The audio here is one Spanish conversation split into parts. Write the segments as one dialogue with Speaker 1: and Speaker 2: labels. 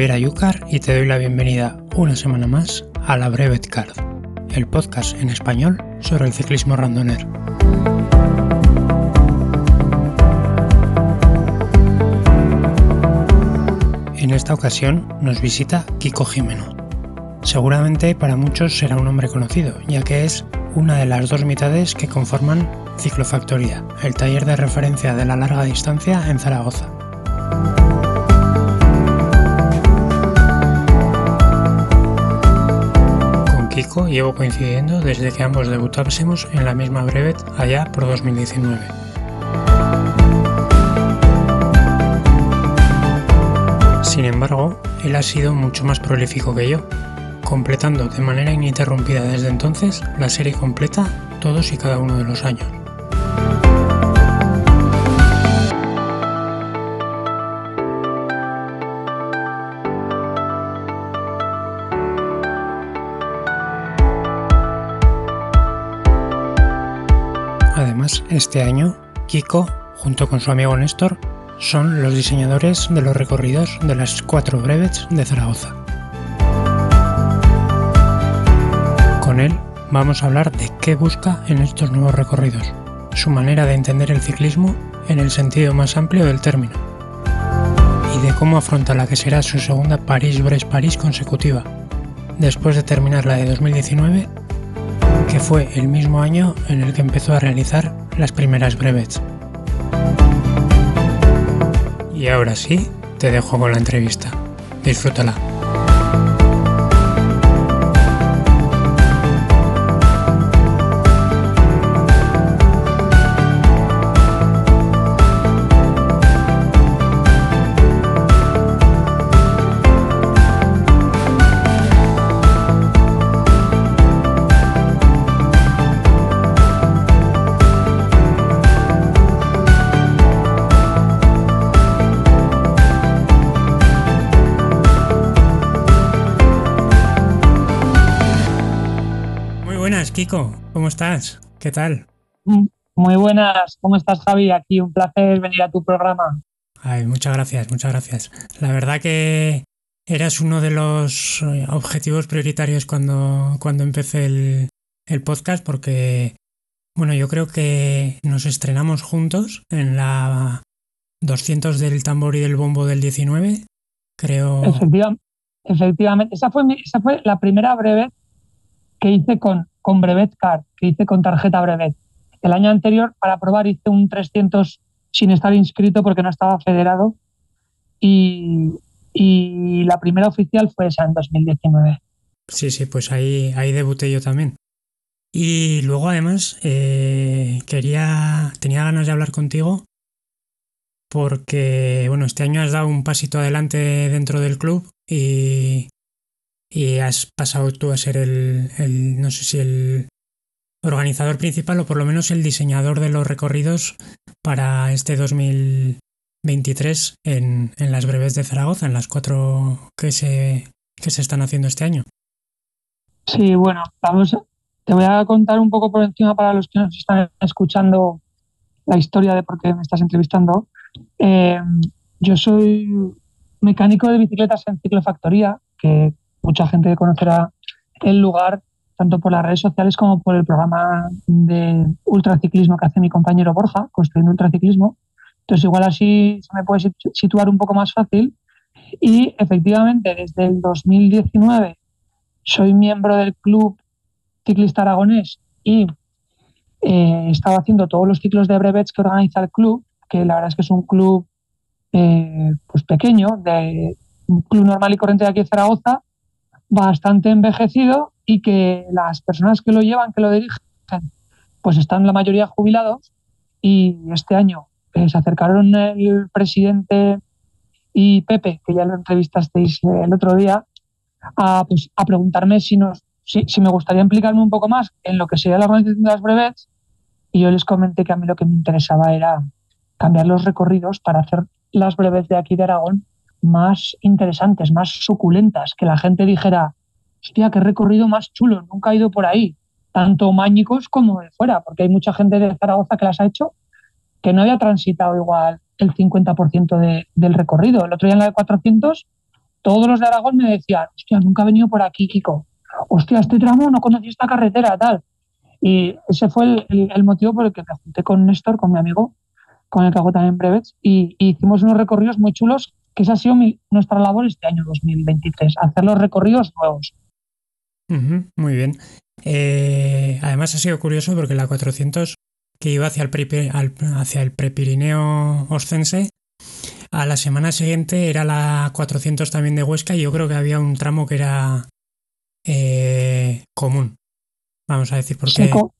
Speaker 1: Javier Ayúcar y te doy la bienvenida una semana más a la Brevet Card, el podcast en español sobre el ciclismo randoner. En esta ocasión nos visita Kiko Jimeno. Seguramente para muchos será un hombre conocido, ya que es una de las dos mitades que conforman Ciclofactoría, el taller de referencia de la larga distancia en Zaragoza. Llevo coincidiendo desde que ambos debutásemos en la misma brevet allá por 2019. Sin embargo, él ha sido mucho más prolífico que yo, completando de manera ininterrumpida desde entonces la serie completa todos y cada uno de los años. Este año, Kiko, junto con su amigo Néstor, son los diseñadores de los recorridos de las cuatro brevets de Zaragoza. Con él vamos a hablar de qué busca en estos nuevos recorridos, su manera de entender el ciclismo en el sentido más amplio del término, y de cómo afronta la que será su segunda París-Brest-París consecutiva, después de terminar la de 2019, que fue el mismo año en el que empezó a realizar las primeras brevets. Y ahora sí, te dejo con la entrevista. Disfrútala. Kiko. ¿Cómo estás? ¿Qué tal?
Speaker 2: Muy buenas, ¿cómo estás Javi? Aquí un placer venir a tu programa.
Speaker 1: Ay, muchas gracias, muchas gracias. La verdad que eras uno de los eh, objetivos prioritarios cuando, cuando empecé el, el podcast porque, bueno, yo creo que nos estrenamos juntos en la 200 del tambor y del bombo del 19. Creo...
Speaker 2: Efectiva- efectivamente, esa fue, mi- esa fue la primera brevet que hice con, con Brevet Card, que hice con tarjeta Brevet. El año anterior, para probar, hice un 300 sin estar inscrito porque no estaba federado. Y, y la primera oficial fue esa en 2019.
Speaker 1: Sí, sí, pues ahí, ahí debuté yo también. Y luego además eh, quería, tenía ganas de hablar contigo porque, bueno, este año has dado un pasito adelante dentro del club y, y has pasado tú a ser el, el, no sé si el organizador principal o por lo menos el diseñador de los recorridos para este 2023 en, en las breves de Zaragoza, en las cuatro que se, que se están haciendo este año.
Speaker 2: Sí, bueno, vamos, te voy a contar un poco por encima para los que nos están escuchando la historia de por qué me estás entrevistando. Eh, yo soy mecánico de bicicletas en Ciclofactoría, que mucha gente conocerá el lugar tanto por las redes sociales como por el programa de ultraciclismo que hace mi compañero Borja, Construyendo Ultraciclismo. Entonces, igual así se me puede sit- situar un poco más fácil. Y efectivamente, desde el 2019 soy miembro del Club Ciclista Aragonés y eh, he estado haciendo todos los ciclos de brevets que organiza el club, que la verdad es que es un club eh, pues pequeño, de un club normal y corriente de aquí de Zaragoza, bastante envejecido y que las personas que lo llevan, que lo dirigen, pues están la mayoría jubilados y este año eh, se acercaron el presidente y Pepe, que ya lo entrevistasteis el otro día, a, pues, a preguntarme si, nos, si, si, me gustaría implicarme un poco más en lo que sería la organización de las brevets. Y yo les comenté que a mí lo que me interesaba era cambiar los recorridos para hacer las brevets de aquí de Aragón más interesantes, más suculentas, que la gente dijera, hostia, qué recorrido más chulo, nunca he ido por ahí, tanto mágicos como de fuera, porque hay mucha gente de Zaragoza que las ha hecho que no había transitado igual el 50% de, del recorrido. El otro día en la de 400, todos los de Aragón me decían, hostia, nunca he venido por aquí, Kiko. Hostia, este tramo no conocí esta carretera, tal. Y ese fue el, el, motivo por el que me junté con Néstor, con mi amigo, con el que hago también brevets, y, y hicimos unos recorridos muy chulos, que esa ha sido mi, nuestra labor este año 2023, hacer los recorridos nuevos.
Speaker 1: Uh -huh, muy bien. Eh, además ha sido curioso porque la 400 que iba hacia el, pre, hacia el prepirineo oscense, a la semana siguiente era la 400 también de Huesca y yo creo que había un tramo que era eh, común. Vamos a decir, porque...
Speaker 2: Co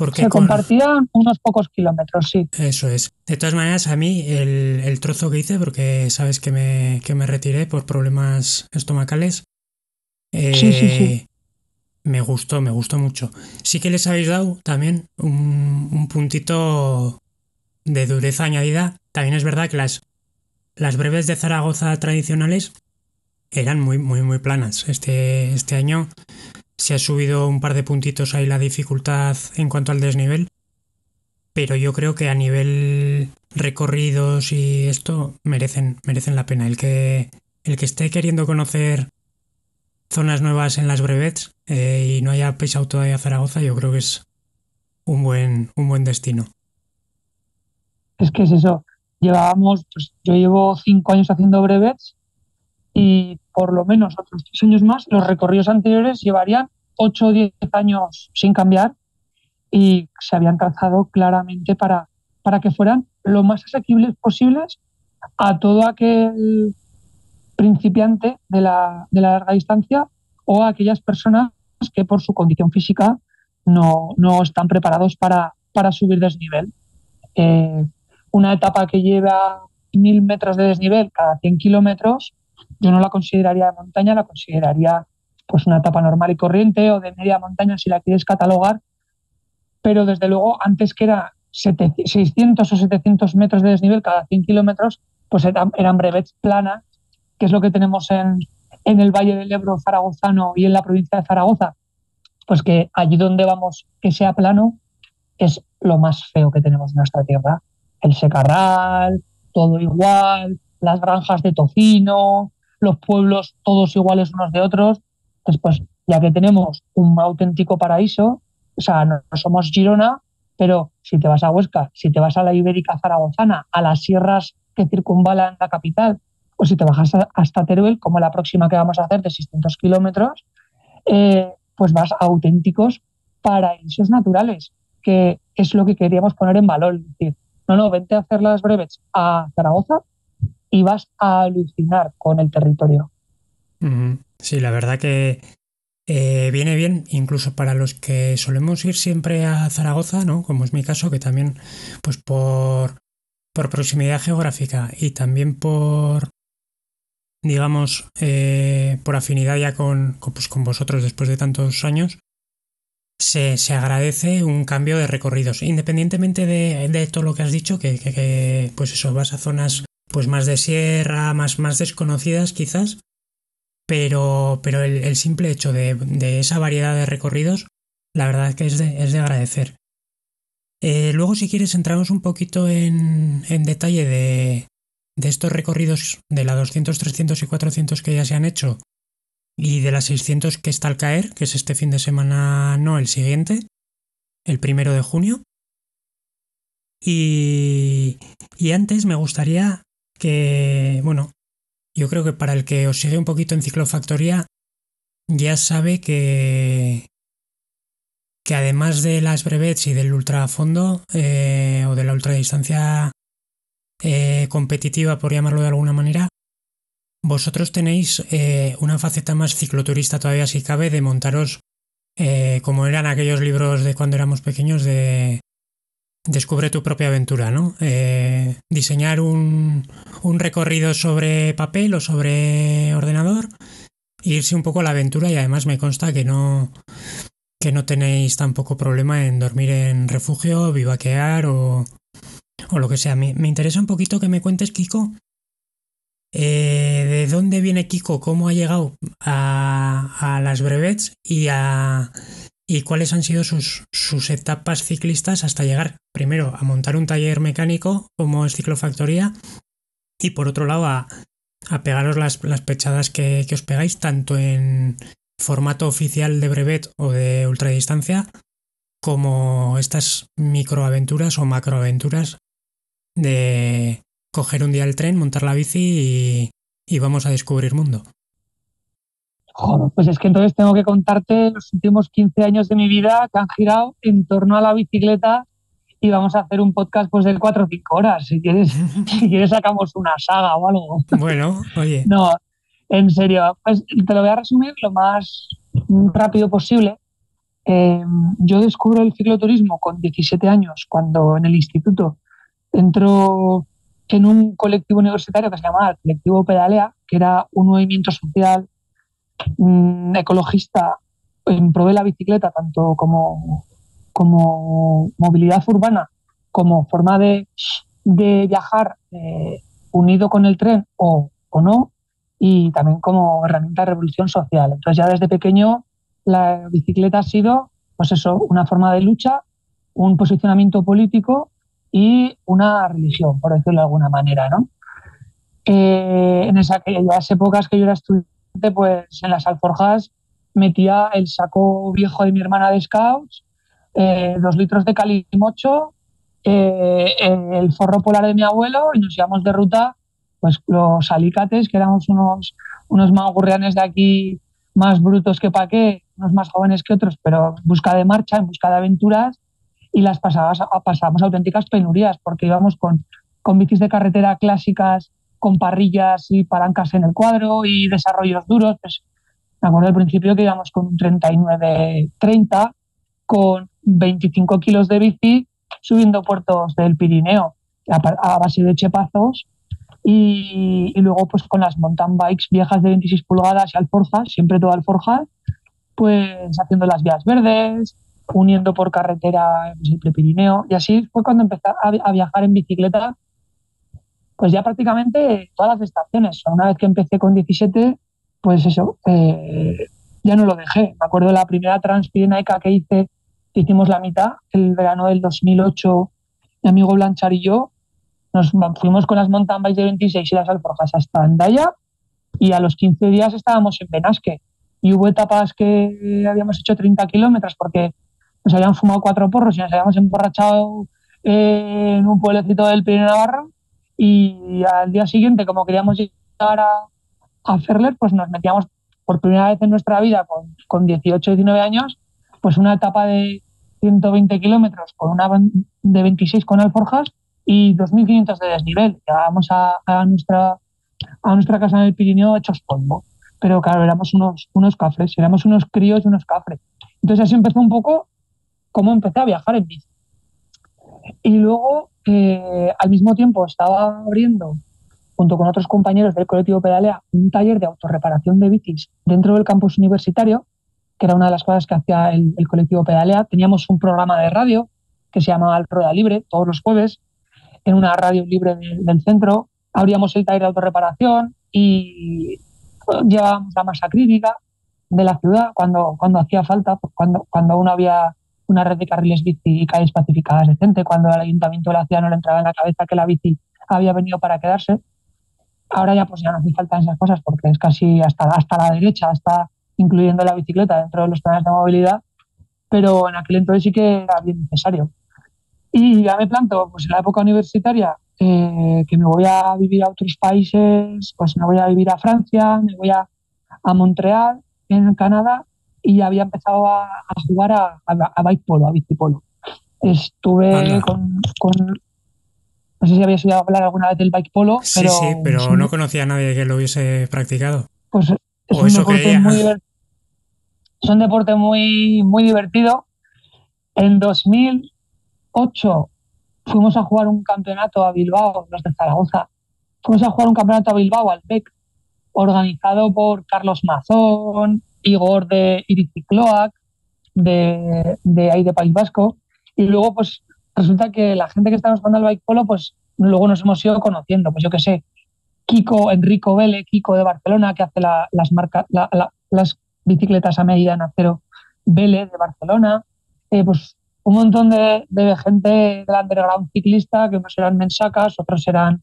Speaker 2: porque se con... compartían unos pocos kilómetros, sí.
Speaker 1: Eso es. De todas maneras, a mí el, el trozo que hice, porque sabes que me, que me retiré por problemas estomacales, eh,
Speaker 2: sí, sí, sí
Speaker 1: me gustó, me gustó mucho. Sí que les habéis dado también un, un, puntito de dureza añadida. También es verdad que las, las breves de Zaragoza tradicionales eran muy, muy, muy planas. Este, este año se ha subido un par de puntitos ahí la dificultad en cuanto al desnivel. Pero yo creo que a nivel recorridos y esto merecen, merecen la pena. El que, el que esté queriendo conocer zonas nuevas en las brevets eh, y no haya pisado todavía Zaragoza, yo creo que es un buen, un buen destino.
Speaker 2: Es que es eso. Llevábamos, pues yo llevo cinco años haciendo brevets y por lo menos otros tres años más, los recorridos anteriores llevarían ocho o diez años sin cambiar y se habían trazado claramente para, para que fueran lo más asequibles posibles a todo aquel principiante de la, de la larga distancia o a aquellas personas que por su condición física no, no están preparados para, para subir desnivel. Eh, una etapa que lleva mil metros de desnivel cada 100 kilómetros, yo no la consideraría de montaña, la consideraría pues una etapa normal y corriente o de media montaña si la quieres catalogar, pero desde luego antes que era 600 o 700 metros de desnivel cada 100 kilómetros, pues eran, eran brevets planas que es lo que tenemos en, en el Valle del Ebro zaragozano y en la provincia de Zaragoza, pues que allí donde vamos que sea plano es lo más feo que tenemos en nuestra tierra. El secarral, todo igual, las granjas de tocino, los pueblos todos iguales unos de otros. Después, ya que tenemos un auténtico paraíso, o sea, no, somos Girona, pero si te vas a Huesca, si te vas a la Ibérica Zaragozana, a las sierras que circunvalan la capital, o si te bajas hasta Teruel, como la próxima que vamos a hacer de 600 kilómetros, eh, pues vas a auténticos paraísos naturales, que es lo que queríamos poner en valor. Es decir, no, no, vente a hacer las brevets a Zaragoza y vas a alucinar con el territorio.
Speaker 1: Sí, la verdad que eh, viene bien, incluso para los que solemos ir siempre a Zaragoza, ¿no? Como es mi caso, que también, pues por, por proximidad geográfica y también por, digamos, eh, por afinidad ya con, pues con, vosotros después de tantos años, se, se, agradece un cambio de recorridos, independientemente de, de todo lo que has dicho, que, que, que, pues eso, vas a zonas pues más de sierra, más, más desconocidas quizás, pero, pero el, simple hecho de, de, esa variedad de recorridos, la verdad es que es de, es de agradecer. Eh, luego, si quieres, entramos un poquito en, en detalle de, de estos recorridos de la 200, 300 y 400 que ya se han hecho y de las 600 que está al caer, que es este fin de semana, no, el siguiente, el primero de junio. Y, y antes me gustaría que, bueno, yo creo que para el que os sigue un poquito en ciclofactoría, ya sabe que, que además de las brevets y del ultrafondo eh, o de la ultradistancia eh, competitiva, por llamarlo de alguna manera, vosotros tenéis eh, una faceta más cicloturista todavía si cabe de montaros eh, como eran aquellos libros de cuando éramos pequeños de Descubre tu propia aventura, ¿no? Eh, diseñar un, un, recorrido sobre papel o sobre ordenador, irse un poco a la aventura y además me consta que no, que no tenéis tampoco problema en dormir en refugio, vivaquear o, o lo que sea. Me, me, interesa un poquito que me cuentes, Kiko, eh, de dónde viene Kiko, cómo ha llegado a, a las brevets y a y cuáles han sido sus, etapas ciclistas hasta llegar primero a montar un taller mecánico como es Ciclofactoría y por otro lado a, pegaros las, pechadas que, os pegáis tanto en formato oficial de brevet o de ultradistancia como estas microaventuras o macroaventuras de coger un día el tren, montar la bici y vamos a descubrir mundo.
Speaker 2: Joder, pues es que entonces tengo que contarte los últimos 15 años de mi vida que han girado en torno a la bicicleta y vamos a hacer un podcast pues de 4 o 5 horas. Si quieres, si quieres sacamos una saga o algo.
Speaker 1: Bueno, oye.
Speaker 2: No, en serio, pues te lo voy a resumir lo más rápido posible. Eh, yo descubro el cicloturismo con 17 años, cuando en el instituto entro en un colectivo universitario que se llamaba el Colectivo Pedalea, que era un movimiento social Mm, ecologista en pro de la bicicleta, tanto como, como movilidad urbana, como forma de, de viajar eh, unido con el tren o, o, no, y también como herramienta de revolución social. Entonces ya desde pequeño la bicicleta ha sido, pues eso, una forma de lucha, un posicionamiento político y una religión, por decirlo de alguna manera, ¿no? Eh, en esa, aquellas épocas que yo era estudiante pues en las alforjas metía el saco viejo de mi hermana de scouts, eh, dos litros de calimocho, eh, el forro polar de mi abuelo y nos íbamos de ruta, pues los alicates, que éramos unos, unos mangurrianes de aquí más brutos que pa' qué, unos más jóvenes que otros, pero en busca de marcha, en busca de aventuras, y las pasabas, pasábamos auténticas penurias, porque íbamos con, con bicis de carretera clásicas con parrillas y palancas en el cuadro y desarrollos duros. Pues, me acuerdo al principio que íbamos con un 39-30 con 25 kilos de bici subiendo puertos del Pirineo a, base de chepazos y, y, luego pues con las mountain bikes viejas de 26 pulgadas y alforjas, siempre todo alforjas, pues haciendo las vías verdes, uniendo por carretera pues, el Pirineo y así fue cuando empecé a, a viajar en bicicleta pues ya prácticamente todas las estaciones. Una vez que empecé con 17, pues eso, eh, ya no lo dejé. Me acuerdo de la primera Transpirenaica que hice, que hicimos la mitad, el verano del 2008, mi amigo Blanchar y yo, nos fuimos con las mountain bikes de 26 y las alforjas hasta Andaya y a los 15 días estábamos en Benasque. Y hubo etapas que habíamos hecho 30 kilómetros porque nos habían fumado cuatro porros y nos habíamos emborrachado en un pueblecito del Pirineo Navarro y al día siguiente, como queríamos llegar a, a Ferler, pues nos metíamos por primera vez en nuestra vida con, con 18, 19 años, pues una etapa de 120 kilómetros con una de 26 con alforjas y 2.500 de desnivel. Llegábamos a, a, nuestra, a nuestra casa en el Pirineo hechos polvo. Pero claro, éramos unos, unos cafres, éramos unos críos y unos cafres. Entonces así empezó un poco cómo empecé a viajar en bici. Y luego eh, al mismo tiempo estaba abriendo, junto con otros compañeros del colectivo Pedalea, un taller de autorreparación de bicis dentro del campus universitario, que era una de las cosas que hacía el, el colectivo Pedalea. Teníamos un programa de radio que se llamaba Rueda Libre, todos los jueves, en una radio libre de, del centro. Abríamos el taller de autorreparación y llevábamos la masa crítica de la ciudad cuando, cuando hacía falta, cuando, cuando uno había una red de carriles bici y calles pacificadas decente. Cuando el ayuntamiento de la ciudad no le entraba en la cabeza que la bici había venido para quedarse, ahora ya pues ya no hace falta esas cosas porque es casi hasta, hasta la derecha, está incluyendo la bicicleta dentro de los planes de movilidad, pero en aquel entonces sí que era bien necesario. Y ya me planto, pues en la época universitaria, eh, que me voy a vivir a otros países, pues me voy a vivir a Francia, me voy a, a Montreal, en Canadá, y había empezado a, a jugar a, a, a, bike polo, a bicipolo. Estuve con, con, No sé si habías oído hablar alguna vez del bike polo.
Speaker 1: Sí,
Speaker 2: pero
Speaker 1: sí, pero no conocía a nadie que lo hubiese practicado.
Speaker 2: Pues es un deporte muy divertido. Es un deporte muy, muy divertido. En 2008 fuimos a jugar un campeonato a Bilbao, los de Zaragoza. Fuimos a jugar un campeonato a Bilbao, al BEC, organizado por Carlos Mazón, Igor de Iricicloac, de, de ahí de País Vasco. Y luego, pues resulta que la gente que estamos jugando al bike polo, pues luego nos hemos ido conociendo. Pues yo qué sé, Kiko, Enrico Vele, Kiko de Barcelona, que hace las marcas, las bicicletas a medida en acero, Vele de Barcelona, eh, pues un montón de, gente del underground ciclista, que unos eran mensacas, otros eran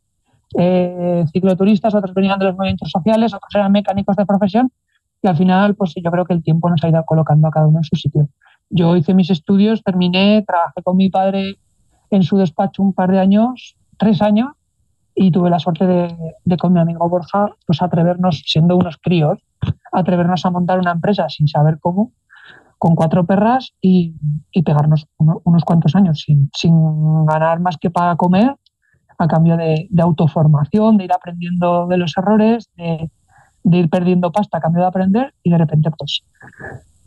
Speaker 2: eh, cicloturistas, otros venían de los movimientos sociales, otros eran mecánicos de profesión, y al final, pues yo creo que el tiempo nos ha ido colocando a cada uno en su sitio. Yo hice mis estudios, terminé, trabajé con mi padre en su despacho un par de años, tres años, y tuve la suerte de, con mi amigo Borja, pues atrevernos, siendo unos críos, atrevernos a montar una empresa sin saber cómo, con cuatro perras y, pegarnos unos cuantos años sin, sin, ganar más que para comer, a cambio de, autoformación, de ir aprendiendo de los errores, de, de, ir perdiendo pasta a cambio de aprender y de repente pues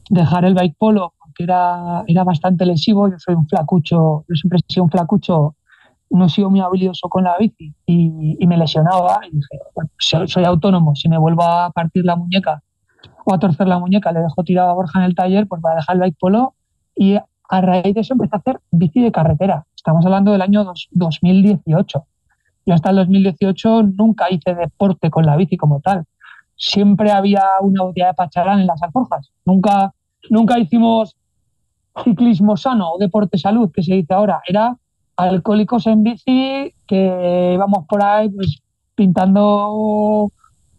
Speaker 2: dejar el bike polo, que era, era bastante lesivo, yo soy un flacucho, yo siempre he sido un flacucho no he sido muy habilidoso con la bici y, me lesionaba y dije, bueno, soy, autónomo, si me vuelvo a partir la muñeca o a torcer la muñeca, le dejo tirado a Borja en el taller, pues va a dejar el bike polo y a raíz de eso empecé a hacer bici de carretera. Estamos hablando del año 2018. Yo hasta el 2018 nunca hice deporte con la bici como tal. Siempre había una botella de pacharán en las alforjas. Nunca, nunca hicimos ciclismo sano o deporte salud, que se dice ahora. Era alcohólicos en bici que íbamos por ahí pues pintando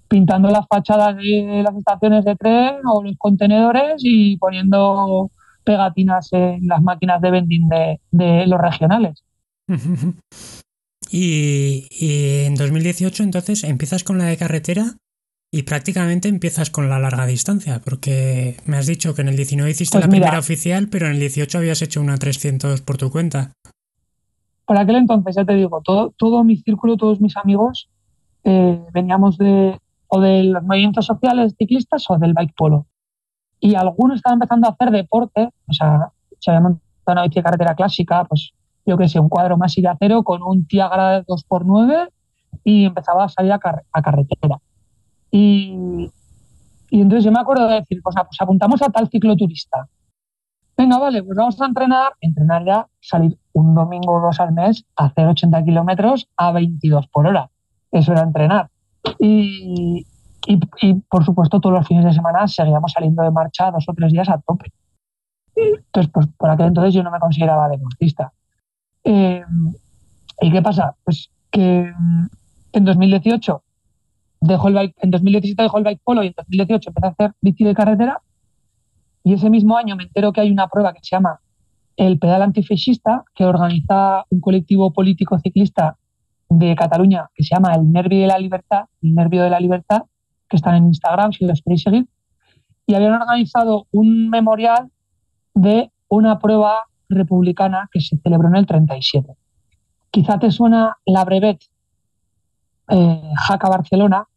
Speaker 2: pintando las fachadas de las estaciones de tren o los contenedores y poniendo pegatinas en las máquinas de vending de, los regionales.
Speaker 1: y, en 2018 entonces empiezas con la de carretera y prácticamente empiezas con la larga distancia, porque me has dicho que en el 19 hiciste pues la primera oficial, pero en el 18 habías hecho una 300 por tu cuenta
Speaker 2: por aquel entonces, ya te digo, todo, todo mi círculo, todos mis amigos eh, veníamos de o de los movimientos sociales ciclistas o del bike polo. Y algunos estaban empezando a hacer deporte, o sea, se había montado una bici de carretera clásica, pues yo qué sé, un cuadro más y de acero con un Tiagra de 2x9 y empezaba a salir a, carretera. Y, y, entonces yo me acuerdo de decir, pues, pues apuntamos a tal cicloturista. Venga, vale, pues vamos a entrenar, entrenar ya, salir un domingo o dos al mes, hacer 80 kilómetros a 22 por hora. Eso era entrenar. Y, y, por supuesto, todos los fines de semana seguíamos saliendo de marcha dos o tres días a tope. Entonces, pues por aquel entonces yo no me consideraba deportista. Eh, ¿Y qué pasa? Pues que mm, en 2018 dejó el bike, en 2017 dejó el bike polo y en 2018 empecé a hacer bici de carretera y ese mismo año me entero que hay una prueba que se llama el pedal antifascista, que organiza un colectivo político ciclista de Cataluña que se llama el Nervio de la Libertad, el Nervio de la Libertad, que están en Instagram si los queréis seguir, y habían organizado un memorial de una prueba republicana que se celebró en el 37. Quizá te suena la brevet eh, Jaca Barcelona,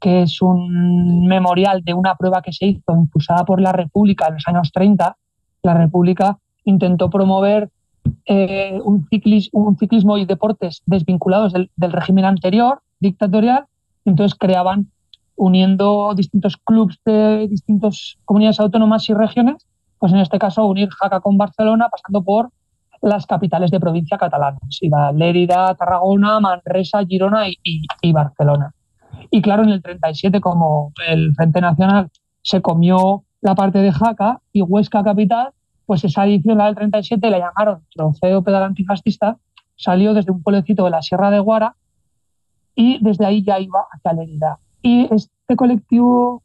Speaker 2: que es un memorial de una prueba que se hizo impulsada por la República en los años 30. La República intentó promover eh, un, ciclismo, y deportes desvinculados del, régimen anterior, dictatorial, entonces creaban, uniendo distintos clubes de distintas comunidades autónomas y regiones, pues en este caso unir Jaca con Barcelona, pasando por las capitales de provincia catalanas, iba Lérida, Tarragona, Manresa, Girona y Barcelona. Y claro, en el 37, como el Frente Nacional se comió la parte de Jaca y Huesca Capital, pues esa edición, la del 37, la llamaron Trofeo Pedal Antifascista, salió desde un pueblecito de la Sierra de Guara y desde ahí ya iba hacia Lérida. Y este colectivo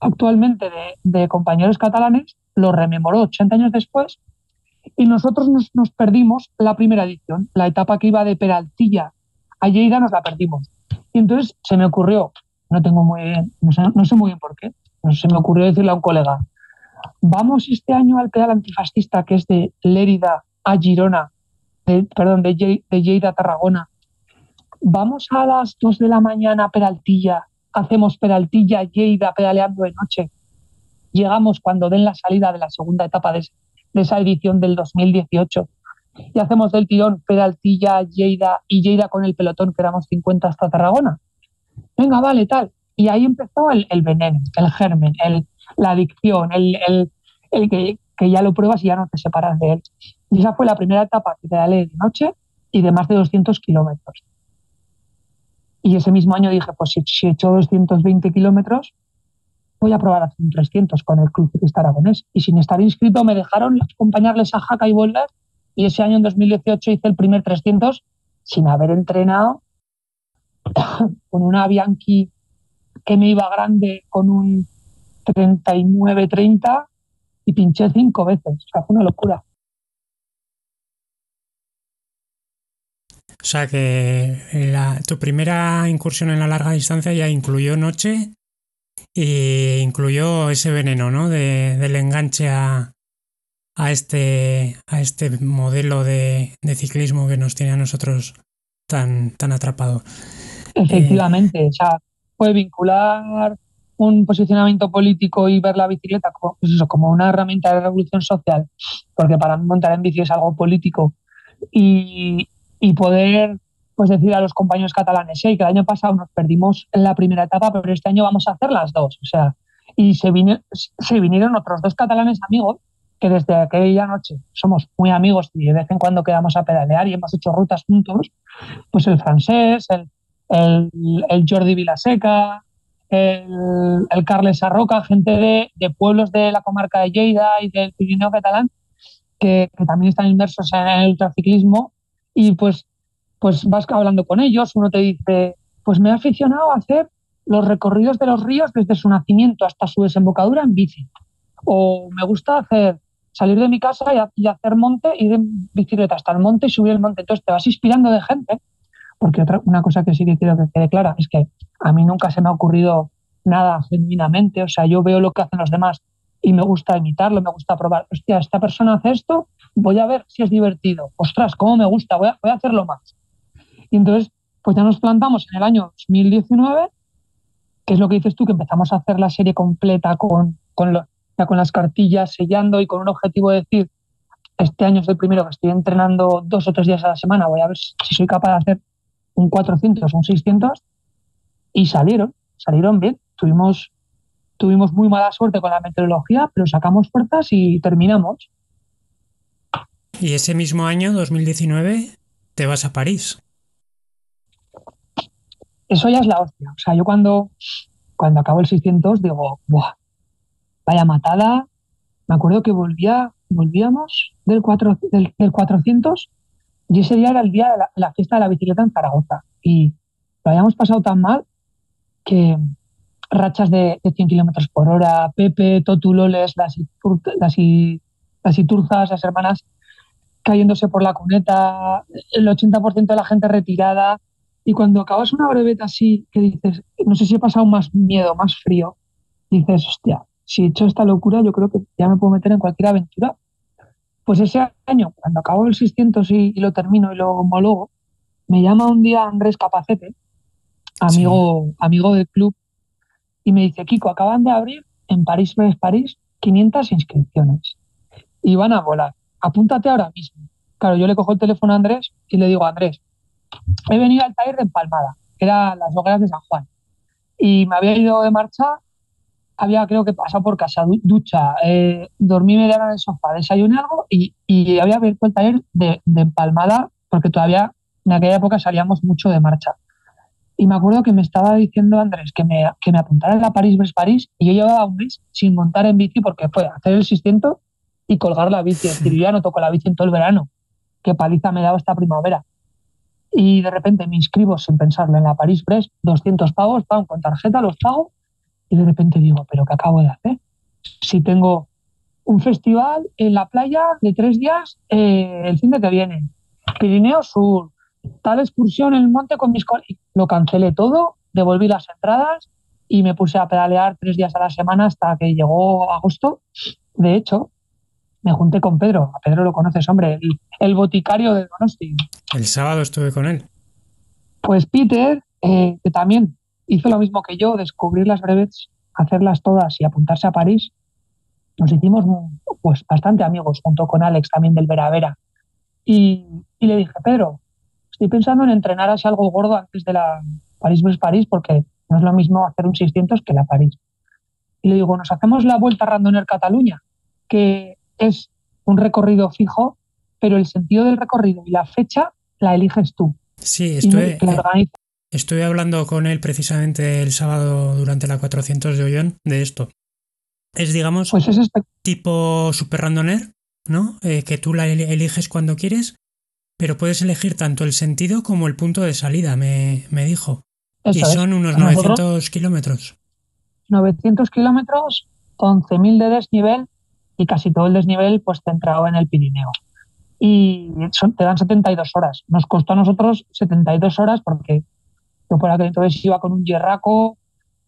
Speaker 2: actualmente de, compañeros catalanes lo rememoró 80 años después y nosotros nos, nos, perdimos la primera edición, la etapa que iba de Peraltilla a Lleida nos la perdimos. Y entonces se me ocurrió, no tengo muy bien, no sé, muy bien por qué, se me ocurrió decirle a un colega, vamos este año al pedal antifascista que es de Lérida a Girona perdón, de, de Lleida a Tarragona. Vamos a las 2 de la mañana a Peraltilla, hacemos Peraltilla, Lleida, pedaleando de noche. Llegamos cuando den la salida de la segunda etapa de, de esa edición del 2018 y hacemos del tirón Peraltilla, Lleida y Lleida con el pelotón, que éramos 50 hasta Tarragona. Venga, vale, tal. Y ahí empezó el, el veneno, el germen, el, la adicción, el, el, el que, que, ya lo pruebas y ya no te separas de él. Y esa fue la primera etapa que pedaleé de noche y de más de 200 kilómetros. Y ese mismo año dije, pues si, he hecho 220 kilómetros, voy a probar a hacer un 300 con el Club Ciclista Aragonés. Y sin estar inscrito me dejaron acompañarles a Jaca y Boulder y ese año, en 2018, hice el primer 300 sin haber entrenado con una Bianchi que me iba grande con un 39-30 y pinché cinco veces. O sea, fue una locura.
Speaker 1: O sea que tu primera incursión en la larga distancia ya incluyó noche e incluyó ese veneno, ¿no? De, del enganche a, a este, a este modelo de, de, ciclismo que nos tiene a nosotros tan, tan atrapado.
Speaker 2: Efectivamente, o sea, puede vincular un posicionamiento político y ver la bicicleta como, pues como una herramienta de revolución social, porque para montar en bici es algo político, y, y poder pues decir a los compañeros catalanes, hey, que el año pasado nos perdimos en la primera etapa, pero este año vamos a hacer las dos. O sea, y se vinieron otros dos catalanes amigos que desde aquella noche somos muy amigos y de vez en cuando quedamos a pedalear y hemos hecho rutas juntos, pues el francés, el, el, Jordi Vilaseca, el, el Carles Arroca, gente de, de, pueblos de la comarca de Lleida y del Pirineo catalán, que, que, también están inmersos en el ultraciclismo y pues, pues vas hablando con ellos, uno te dice, pues me he aficionado a hacer los recorridos de los ríos desde su nacimiento hasta su desembocadura en bici. O me gusta hacer salir de mi casa y, hacer monte, ir en bicicleta hasta el monte y subir el monte. Entonces te vas inspirando de gente, porque otra, una cosa que sí que quiero que quede clara es que a mí nunca se me ha ocurrido nada genuinamente, o sea, yo veo lo que hacen los demás y me gusta imitarlo, me gusta probar, hostia, esta persona hace esto, voy a ver si es divertido, ostras, cómo me gusta, voy a, voy a hacerlo más. Y entonces, pues ya nos plantamos en el año 2019, que es lo que dices tú, que empezamos a hacer la serie completa con, con, lo, ya con las cartillas, sellando y con un objetivo de decir, este año es el primero que estoy entrenando dos o tres días a la semana, voy a ver si soy capaz de hacer un 400 o un 600 y salieron, salieron bien. Tuvimos, tuvimos muy mala suerte con la meteorología, pero sacamos fuerzas y terminamos.
Speaker 1: Y ese mismo año, 2019, te vas a París.
Speaker 2: Eso ya es la hostia. O sea, yo cuando, cuando acabo el 600 digo, ¡buah! Vaya matada. Me acuerdo que volvía, volvíamos del, 4, del, del 400 y ese día era el día de la, fiesta de la bicicleta en Zaragoza. Y lo habíamos pasado tan mal que rachas de, de 100 kilómetros por hora, Pepe, Totuloles, las, las, las Iturzas, las hermanas cayéndose por la cuneta, el 80% de la gente retirada. Y cuando acabas una breveta así, que dices, no sé si he pasado más miedo, más frío, dices, hostia, si he hecho esta locura, yo creo que ya me puedo meter en cualquier aventura. Pues ese año, cuando acabo el 600 y, y lo termino y lo homologo, me llama un día Andrés Capacete, amigo, sí. amigo del club, y me dice, Kiko, acaban de abrir en París Brest París 500 inscripciones y van a volar. Apúntate ahora mismo. Claro, yo le cojo el teléfono a Andrés y le digo, Andrés, he venido al taller de Empalmada, que era las hogueras de San Juan, y me había ido de marcha había creo que pasado por casa, ducha, eh, dormí media hora en el sofá, desayuné algo y, y había abierto el taller de, de, empalmada porque todavía en aquella época salíamos mucho de marcha. Y me acuerdo que me estaba diciendo Andrés que me, que me apuntara en la París-Brest-París y yo llevaba un mes sin montar en bici porque fue hacer el 600 y colgar la bici. Es decir, yo ya no toco la bici en todo el verano. Qué paliza me daba esta primavera. Y de repente me inscribo sin pensarlo en la París-Brest, 200 pavos, pago con tarjeta, los pago y de repente digo, ¿pero qué acabo de hacer? Si tengo un festival en la playa de tres días eh, el fin de que viene, Pirineo Sur, tal excursión en el monte con mis colegas, lo cancelé todo, devolví las entradas y me puse a pedalear tres días a la semana hasta que llegó agosto. De hecho, me junté con Pedro. A Pedro lo conoces, hombre, el, boticario de Donosti.
Speaker 1: El sábado estuve con él.
Speaker 2: Pues Peter, eh, que también hizo lo mismo que yo, descubrir las brevets, hacerlas todas y apuntarse a París, nos hicimos pues bastante amigos junto con Alex también del Vera Vera. Y, y le dije, Pedro, estoy pensando en entrenar así algo gordo antes de la París-París porque no es lo mismo hacer un 600 que la París. Y le digo, nos hacemos la vuelta Randoner Cataluña, que es un recorrido fijo, pero el sentido del recorrido y la fecha la eliges tú.
Speaker 1: Sí, estoy, hablando con él precisamente el sábado durante la 400 de Ollón de esto. Es, digamos,
Speaker 2: pues es
Speaker 1: tipo Super Randoner, ¿no? Eh, que tú la eliges cuando quieres, pero puedes elegir tanto el sentido como el punto de salida, me, dijo. y son unos 900 kilómetros.
Speaker 2: 900 kilómetros, 11.000 de desnivel y casi todo el desnivel pues centrado en el Pirineo. Y te dan 72 horas. Nos costó a nosotros 72 horas porque yo entonces iba con un hierraco,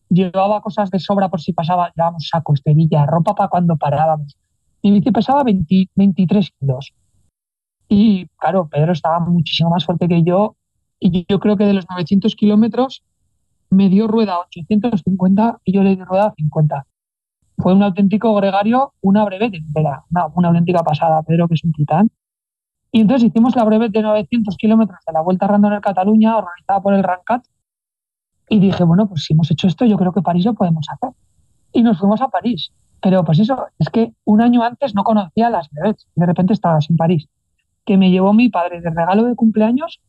Speaker 2: llevaba cosas de sobra por si pasaba, llevábamos saco, esterilla, ropa para cuando parábamos. Mi bici pesaba 23 kilos. Y claro, Pedro estaba muchísimo más fuerte que yo y yo creo que de los 900 kilómetros me dio rueda 850 y yo le di rueda 50. Fue un auténtico gregario, una breve una, una auténtica pasada, Pedro, que es un titán. Y entonces hicimos la breve de 900 kilómetros de la Vuelta Random en Cataluña, organizada por el Rancat. Y dije, bueno, pues si hemos hecho esto, yo creo que París lo podemos hacer. Y nos fuimos a París. Pero pues eso, es que un año antes no conocía las breves. De repente estabas en París. Que me llevó mi padre de regalo de cumpleaños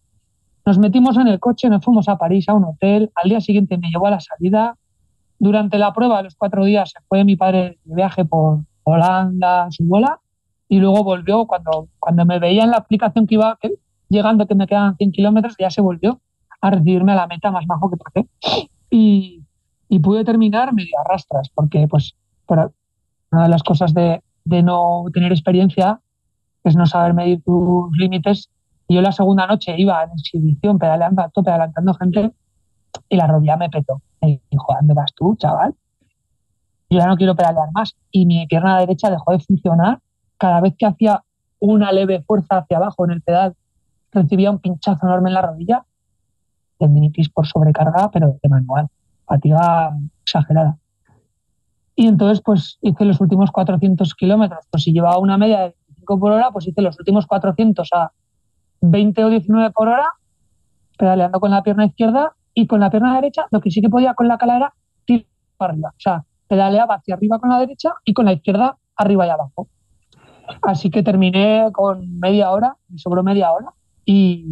Speaker 2: nos metimos en el coche, nos fuimos a París a un hotel. Al día siguiente me llevó a la salida. Durante la prueba, los cuatro días, se fue mi padre de viaje por Holanda, su bola, y luego volvió. Cuando, cuando me veía en la aplicación que iba llegando, que me quedaban 100 kilómetros, ya se volvió a recibirme a la meta más bajo que pasé. Y, y pude terminar medio arrastras, porque, pues, una de las cosas de, de no tener experiencia es no saber medir tus límites y yo la segunda noche iba en exhibición pedaleando a tope, adelantando gente y la rodilla me petó. Me dijo, ¿dónde vas tú, chaval? Yo ya no quiero pedalear más. Y mi pierna derecha dejó de funcionar. Cada vez que hacía una leve fuerza hacia abajo en el pedal, recibía un pinchazo enorme en la rodilla. Tendinitis por sobrecarga, pero de manual. Fatiga exagerada. Y entonces, pues hice los últimos 400 kilómetros. Pues si llevaba una media de 25 por hora, pues hice los últimos 400 a 20 o 19 por hora, pedaleando con la pierna izquierda y con la pierna derecha, lo que sí que podía con la cala era tirar para arriba. O sea, pedaleaba hacia arriba con la derecha y con la izquierda arriba y abajo. Así que terminé con media hora, me sobró media hora y,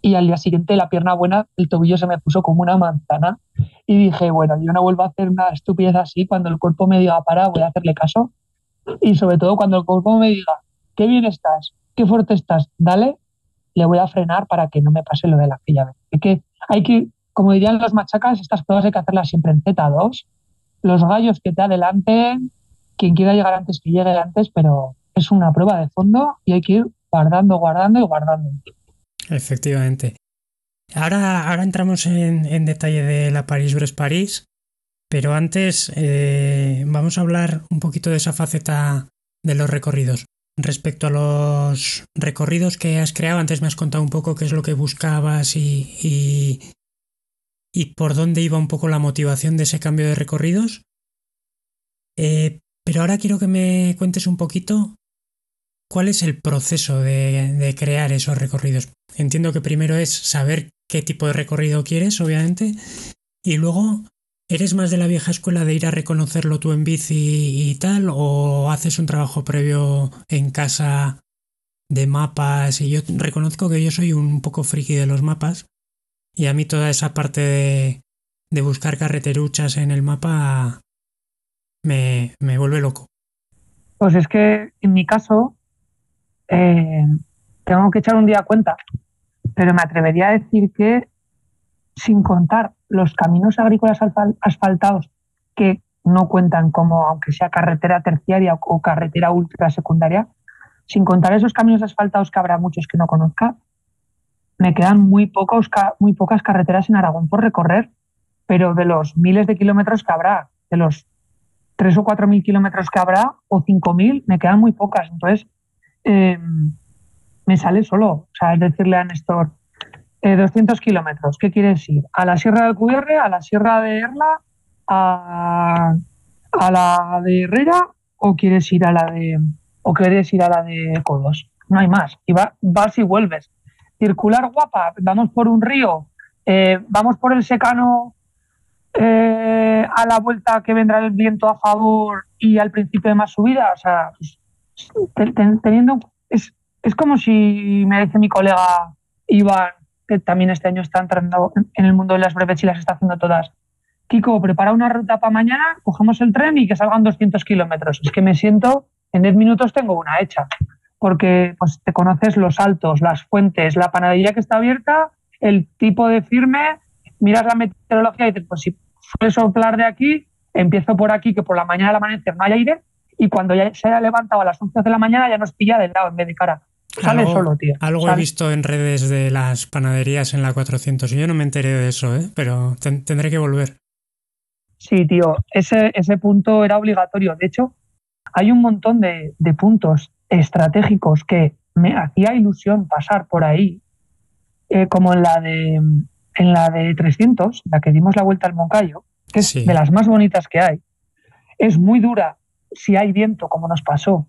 Speaker 2: y al día siguiente la pierna buena, el tobillo se me puso como una manzana y dije, bueno, yo no vuelvo a hacer una estupidez así, cuando el cuerpo me diga para, voy a hacerle caso y sobre todo cuando el cuerpo me diga, qué bien estás, qué fuerte estás, dale, le voy a frenar para que no me pase lo de la aquella vez. Que, hay que, como dirían los machacas, estas pruebas hay que hacerlas siempre en Z2. Los gallos que te adelanten, quien quiera llegar antes que llegue antes, pero es una prueba de fondo y hay que ir guardando, guardando y guardando.
Speaker 1: Efectivamente. Ahora, ahora entramos en, detalle de la París-Brest-París, pero antes eh, vamos a hablar un poquito de esa faceta de los recorridos. Respecto a los recorridos que has creado, antes me has contado un poco qué es lo que buscabas y, y, por dónde iba un poco la motivación de ese cambio de recorridos. Eh, pero ahora quiero que me cuentes un poquito cuál es el proceso de, de crear esos recorridos. Entiendo que primero es saber qué tipo de recorrido quieres, obviamente, y luego ¿Eres más de la vieja escuela de ir a reconocerlo tú en bici y tal? ¿O haces un trabajo previo en casa de mapas? Y yo reconozco que yo soy un poco friki de los mapas. Y a mí toda esa parte de, buscar carreteruchas en el mapa me, vuelve loco.
Speaker 2: Pues es que en mi caso eh, tengo que echar un día cuenta, pero me atrevería a decir que sin contar los caminos agrícolas asfaltados que no cuentan como, aunque sea carretera terciaria o carretera ultra secundaria, sin contar esos caminos asfaltados que habrá muchos que no conozca, me quedan muy, pocos, muy pocas carreteras en Aragón por recorrer, pero de los miles de kilómetros que habrá, de los tres o cuatro mil kilómetros que habrá, o cinco mil, me quedan muy pocas. Entonces, eh, me sale solo. O sea, es decirle a Néstor, 200 eh, kilómetros, ¿qué quieres ir? ¿A la Sierra del Cubierre, a la Sierra de Erla, a, a la de Herrera o quieres ir a la de o quieres ir a la de Codos? No hay más. Y vas y vuelves. Circular guapa, vamos por un río, eh, vamos por el secano eh, a la vuelta que vendrá el viento a favor y al principio de más subida. O sea, pues, teniendo. Es, es como si me dice mi colega Iván, que también este año está entrando en el mundo de las breves y las está haciendo todas. Kiko, prepara una ruta para mañana, cogemos el tren y que salgan 200 kilómetros. Es que me siento, en 10 minutos tengo una hecha, porque pues, te conoces los altos, las fuentes, la panadería que está abierta, el tipo de firme, miras la meteorología y dices, pues si suele soplar de aquí, empiezo por aquí, que por la mañana al amanecer no hay aire, y cuando ya se haya levantado a las 11 de la mañana ya nos pilla del lado en vez de cara. Sale solo, tío.
Speaker 1: Algo he visto en redes de las panaderías en la 400 y yo no me enteré de eso, ¿eh? pero tendré que volver.
Speaker 2: Sí, tío, ese, ese punto era obligatorio. De hecho, hay un montón de, de puntos estratégicos que me hacía ilusión pasar por ahí, eh, como en la de en la de 300, la que dimos la vuelta al Moncayo, que es de las más bonitas que hay. Es muy dura si hay viento, como nos pasó,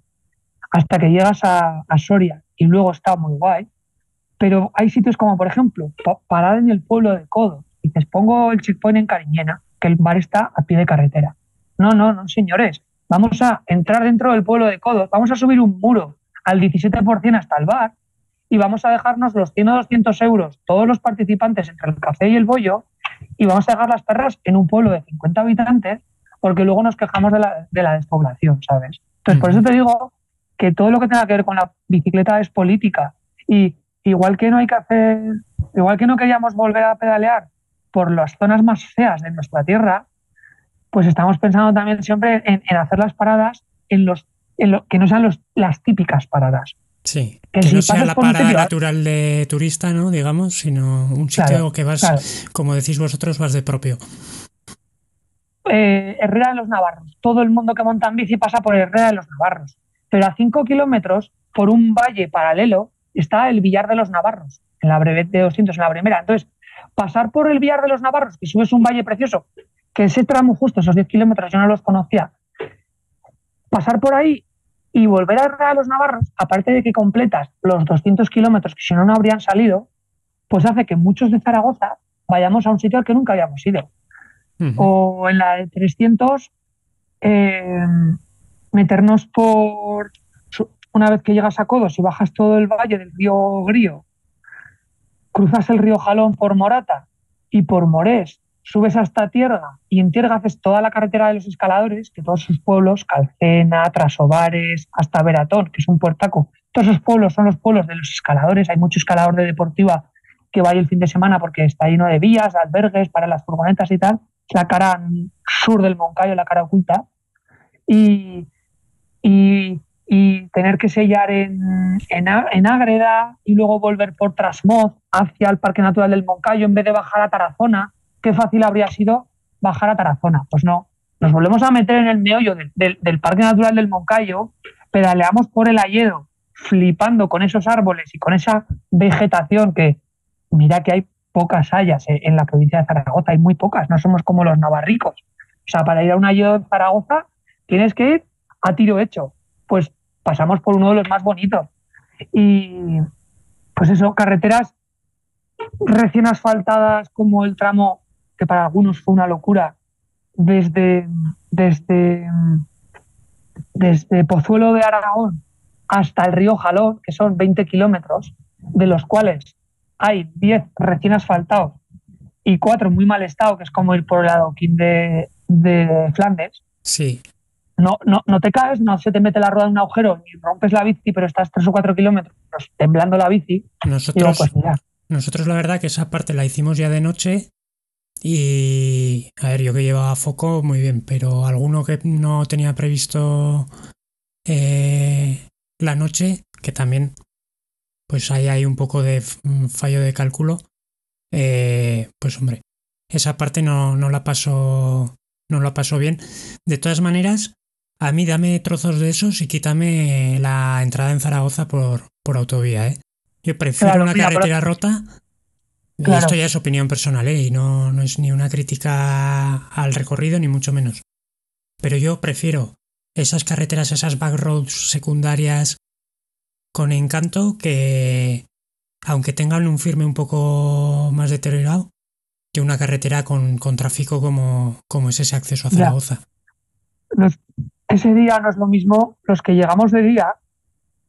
Speaker 2: hasta que llegas a, a Soria y luego está muy guay. Pero hay sitios como, por ejemplo, parar en el pueblo de Codo. Y te pongo el checkpoint en Cariñena, que el bar está a pie de carretera. No, no, no, señores. Vamos a entrar dentro del pueblo de Codo, vamos a subir un muro al 17% hasta el bar y vamos a dejarnos los 100 o 200 euros todos los participantes entre el café y el bollo y vamos a dejar las perras en un pueblo de 50 habitantes porque luego nos quejamos de la, de la despoblación, ¿sabes? Entonces, por eso te digo que todo lo que tenga que ver con la bicicleta es política. Y igual que no hay que hacer, igual que no queríamos volver a pedalear por las zonas más feas de nuestra tierra, pues estamos pensando también siempre en, hacer las paradas en los en lo, que no sean los, las típicas paradas.
Speaker 1: Sí, que, no sea la parada natural de turista, ¿no? Digamos, sino un sitio que vas, como decís vosotros, vas de propio.
Speaker 2: Eh, Herrera de los Navarros. Todo el mundo que monta en bici pasa por Herrera de los Navarros pero a 5 kilómetros, por un valle paralelo, está el Villar de los Navarros, en la brevet de 200, en la primera. Entonces, pasar por el Villar de los Navarros, que subes un valle precioso, que ese tramo justo, esos 10 kilómetros, yo no los conocía, pasar por ahí y volver a, a los Navarros, aparte de que completas los 200 kilómetros que si no, no habrían salido, pues hace que muchos de Zaragoza vayamos a un sitio al que nunca habíamos ido. O en la de 300, eh, meternos por, una vez que llegas a Codos y bajas todo el valle del río Grío, cruzas el río Jalón por Morata y por Morés, subes hasta Tierga y en Tierga haces toda la carretera de los escaladores, que todos sus pueblos, Calcena, Trasovares, hasta Veratón, que es un puertaco, todos esos pueblos son los pueblos de los escaladores, hay mucho escalador de deportiva que va ahí el fin de semana porque está lleno de vías, de albergues para las furgonetas y tal, la cara sur del Moncayo, la cara oculta, y, y, tener que sellar en, en, Ágreda y luego volver por Trasmoz hacia el Parque Natural del Moncayo en vez de bajar a Tarazona. Qué fácil habría sido bajar a Tarazona. Pues no, nos volvemos a meter en el meollo del, Parque Natural del Moncayo, pedaleamos por el Alledo, flipando con esos árboles y con esa vegetación que, mira que hay pocas hayas eh, en la provincia de Zaragoza, hay muy pocas, no somos como los navarricos. O sea, para ir a un Alledo en Zaragoza tienes que ir a tiro hecho. Pues pasamos por uno de los más bonitos. Y pues eso, carreteras recién asfaltadas como el tramo, que para algunos fue una locura, desde, desde, desde Pozuelo de Aragón hasta el río Jalón, que son 20 kilómetros, de los cuales hay 10 recién asfaltados y 4 muy mal estado, que es como ir por el adoquín de, de Flandes.
Speaker 1: Sí
Speaker 2: no, no, no te caes, no se te mete la rueda en un agujero, ni rompes la bici, pero estás tres o cuatro kilómetros temblando la bici.
Speaker 1: Nosotros, pues nosotros la verdad que esa parte la hicimos ya de noche y, a ver, yo que llevaba foco, muy bien, pero alguno que no tenía previsto eh, la noche, que también, pues ahí hay un poco de fallo de cálculo, eh, pues hombre, esa parte no, no la paso no bien. De todas maneras, a mí dame trozos de esos y quítame la entrada en Zaragoza por, por autovía, ¿eh? Yo prefiero una carretera rota. Esto ya es opinión personal, ¿eh? Y no, no es ni una crítica al recorrido, ni mucho menos. Pero yo prefiero esas carreteras, esas backroads secundarias con encanto que, aunque tengan un firme un poco más deteriorado, que una carretera con, con tráfico como, como es ese acceso a Zaragoza.
Speaker 2: ese día no es lo mismo los que llegamos de día,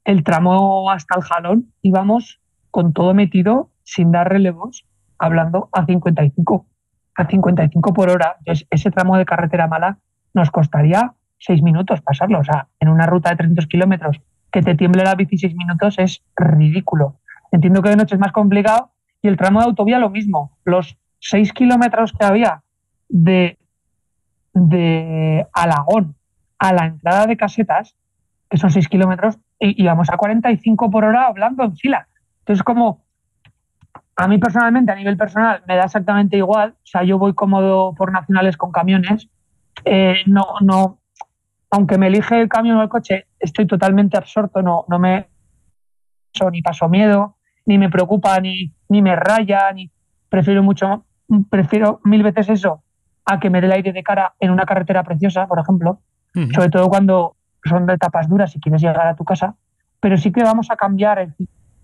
Speaker 2: el tramo hasta el jalón, íbamos con todo metido, sin dar relevos, hablando a 55, a 55 por hora. Entonces, ese tramo de carretera mala nos costaría seis minutos pasarlo. O sea, en una ruta de 300 kilómetros, que te tiemble la bici minutos es ridículo. Entiendo que de noche es más complicado y el tramo de autovía lo mismo. Los seis kilómetros que había de, Alagón a la entrada de casetas, que son seis kilómetros, íbamos a 45 por hora hablando en fila. Entonces, como a mí personalmente, a nivel personal, me da exactamente igual. O sea, yo voy cómodo por nacionales con camiones. Eh, no, no, aunque me elige el camión o el coche, estoy totalmente absorto, no, no me ni paso miedo, ni me preocupa, ni, ni me raya, ni prefiero mucho, prefiero mil veces eso a que me dé el aire de cara en una carretera preciosa, por ejemplo, sobre todo cuando son de etapas duras y quieres llegar a tu casa, pero sí que vamos a cambiar el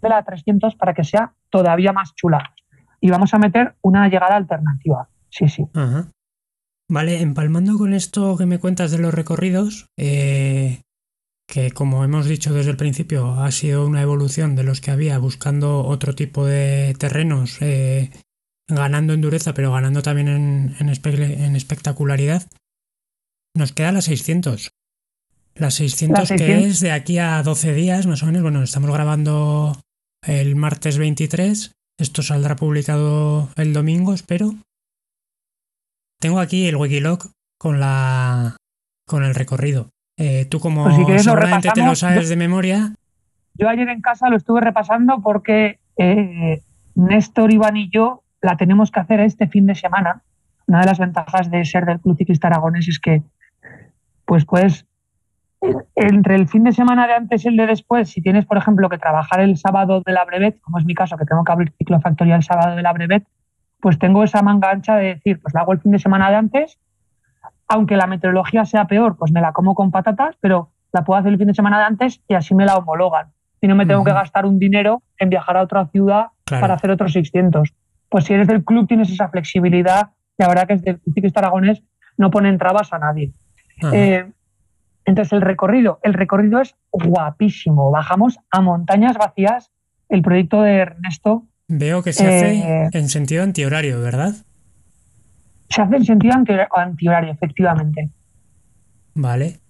Speaker 2: de la 300 para que sea todavía más chula y vamos a meter una llegada alternativa. Sí, sí.
Speaker 1: Vale, empalmando con esto que me cuentas de los recorridos, eh, que como hemos dicho desde el principio ha sido una evolución de los que había buscando otro tipo de terrenos, eh, ganando en dureza pero ganando también en, en, espectacularidad, nos queda la 600. La 600, que es de aquí a 12 días más o menos, bueno, estamos grabando el martes 23, esto saldrá publicado el domingo, espero. Tengo aquí el Wikilog con la con el recorrido. Eh, tú como pues seguramente te lo sabes de memoria.
Speaker 2: Yo ayer en casa lo estuve repasando porque eh, Néstor, Iván y yo la tenemos que hacer este fin de semana. Una de las ventajas de ser del Club Ciclista Aragones es que pues puedes entre el fin de semana de antes y el de después, si tienes, por ejemplo, que trabajar el sábado de la brevet, como es mi caso, que tengo que abrir ciclo factorial el sábado de la brevet, pues tengo esa manga ancha de decir, pues la hago el fin de semana de antes, aunque la meteorología sea peor, pues me la como con patatas, pero la puedo hacer el fin de semana de antes y así me la homologan. Y no me tengo que gastar un dinero en viajar a otra ciudad para hacer otros 600. Pues si eres del club tienes esa flexibilidad, la verdad que es del ciclista aragonés no ponen trabas a nadie. Eh, entonces el recorrido, el recorrido es guapísimo. Bajamos a montañas vacías. El proyecto de Ernesto
Speaker 1: Veo que se hace eh, en sentido antihorario, ¿verdad?
Speaker 2: Se hace en sentido antihorario, efectivamente.
Speaker 1: Vale.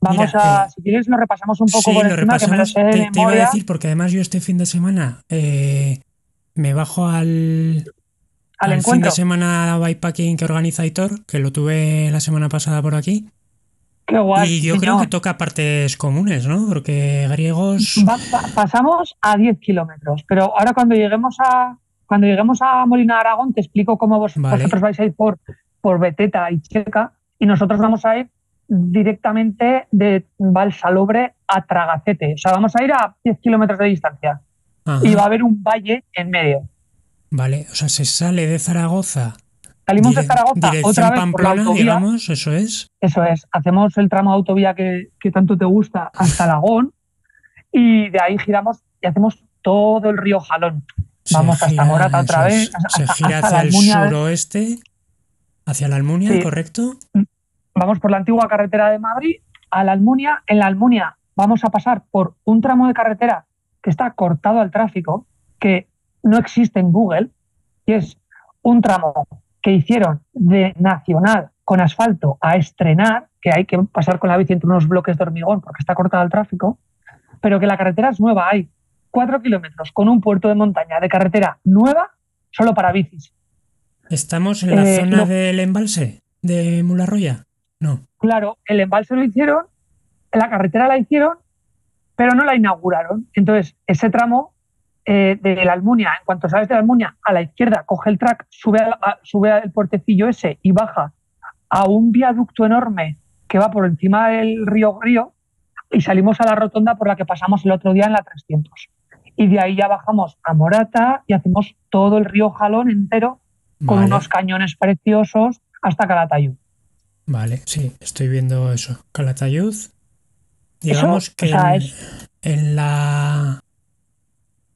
Speaker 2: Vamos a, eh, si quieres, lo repasamos un poco por encima, que me lo sé
Speaker 1: te, te, iba a decir, porque además yo este fin de semana eh, me bajo al,
Speaker 2: al, al
Speaker 1: fin de semana bikepacking que organiza Aitor, que lo tuve la semana pasada por aquí. Y yo creo que toca partes comunes, ¿no? Porque griegos.
Speaker 2: pasamos a 10 kilómetros, pero ahora cuando lleguemos a cuando lleguemos a Molina de Aragón te explico cómo vosotros vais a ir por, por Beteta y Checa y nosotros vamos a ir directamente de Valsalobre a Tragacete. O sea, vamos a ir a 10 kilómetros de distancia y va a haber un valle en medio.
Speaker 1: Vale, o sea, se sale de Zaragoza
Speaker 2: Salimos de Zaragoza otra vez por la autovía.
Speaker 1: Digamos, eso es.
Speaker 2: Eso es. Hacemos el tramo de autovía que, tanto te gusta hasta Lagón y de ahí giramos y hacemos todo el río Jalón. Vamos hasta Morata otra vez.
Speaker 1: Se gira hacia el suroeste, hacia la Almunia, ¿correcto?
Speaker 2: Vamos por la antigua carretera de Madrid a la Almunia. En la Almunia vamos a pasar por un tramo de carretera que está cortado al tráfico, que no existe en Google, y es un tramo que hicieron de nacional con asfalto a estrenar, que hay que pasar con la bici entre unos bloques de hormigón porque está cortado el tráfico, pero que la carretera es nueva. Hay cuatro kilómetros con un puerto de montaña de carretera nueva solo para bicis.
Speaker 1: ¿Estamos en la eh, zona del embalse de Mularroya? No.
Speaker 2: Claro, el embalse lo hicieron, la carretera la hicieron, pero no la inauguraron. Entonces, ese tramo eh, de la Almunia, en cuanto sales de la Almunia, a la izquierda, coge el track, sube, sube al puertecillo ese y baja a un viaducto enorme que va por encima del río Río y salimos a la rotonda por la que pasamos el otro día en la 300. Y de ahí ya bajamos a Morata y hacemos todo el río Jalón entero con unos cañones preciosos hasta Calatayud.
Speaker 1: Vale, sí, estoy viendo eso. Calatayud. Digamos que en, la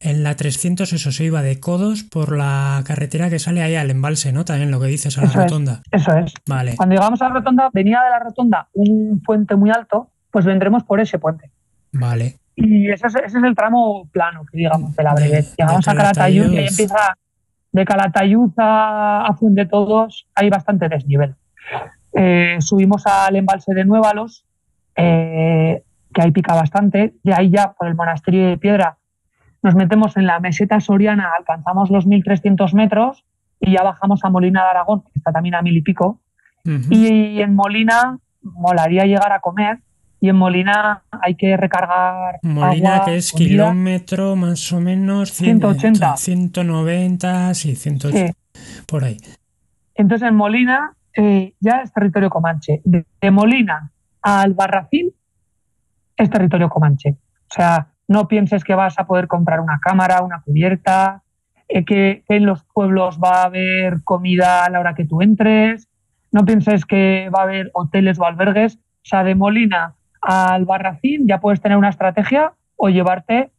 Speaker 1: en la 300 eso se iba de codos por la carretera que sale ahí al embalse, ¿no? También lo que dices a la rotonda.
Speaker 2: eso es. Vale. Cuando llegamos a la rotonda, venía de la rotonda un puente muy alto, pues vendremos por ese puente.
Speaker 1: Vale.
Speaker 2: Y ese es, el tramo plano, que digamos, de la brevet. Llegamos a Calatayud y ahí empieza de Calatayud a, a de Todos, hay bastante desnivel. Eh, subimos al embalse de Nuevalos, eh, que ahí pica bastante. De ahí ya, por el monasterio de Piedra, nos metemos en la meseta soriana, alcanzamos los 1.300 metros y ya bajamos a Molina de Aragón, que está también a mil y pico. Y en Molina molaría llegar a comer, y en Molina hay que recargar.
Speaker 1: Molina, que es kilómetro más o menos 180. 190, sí, 180. Por ahí.
Speaker 2: Entonces en Molina eh, ya es territorio comanche. De, Molina a Albarracín es territorio comanche. O sea, no pienses que vas a poder comprar una cámara, una cubierta, eh, que, que en los pueblos va a haber comida a la hora que tú entres. No pienses que va a haber hoteles o albergues. O sea, de Molina al barracín ya puedes tener una estrategia o llevarte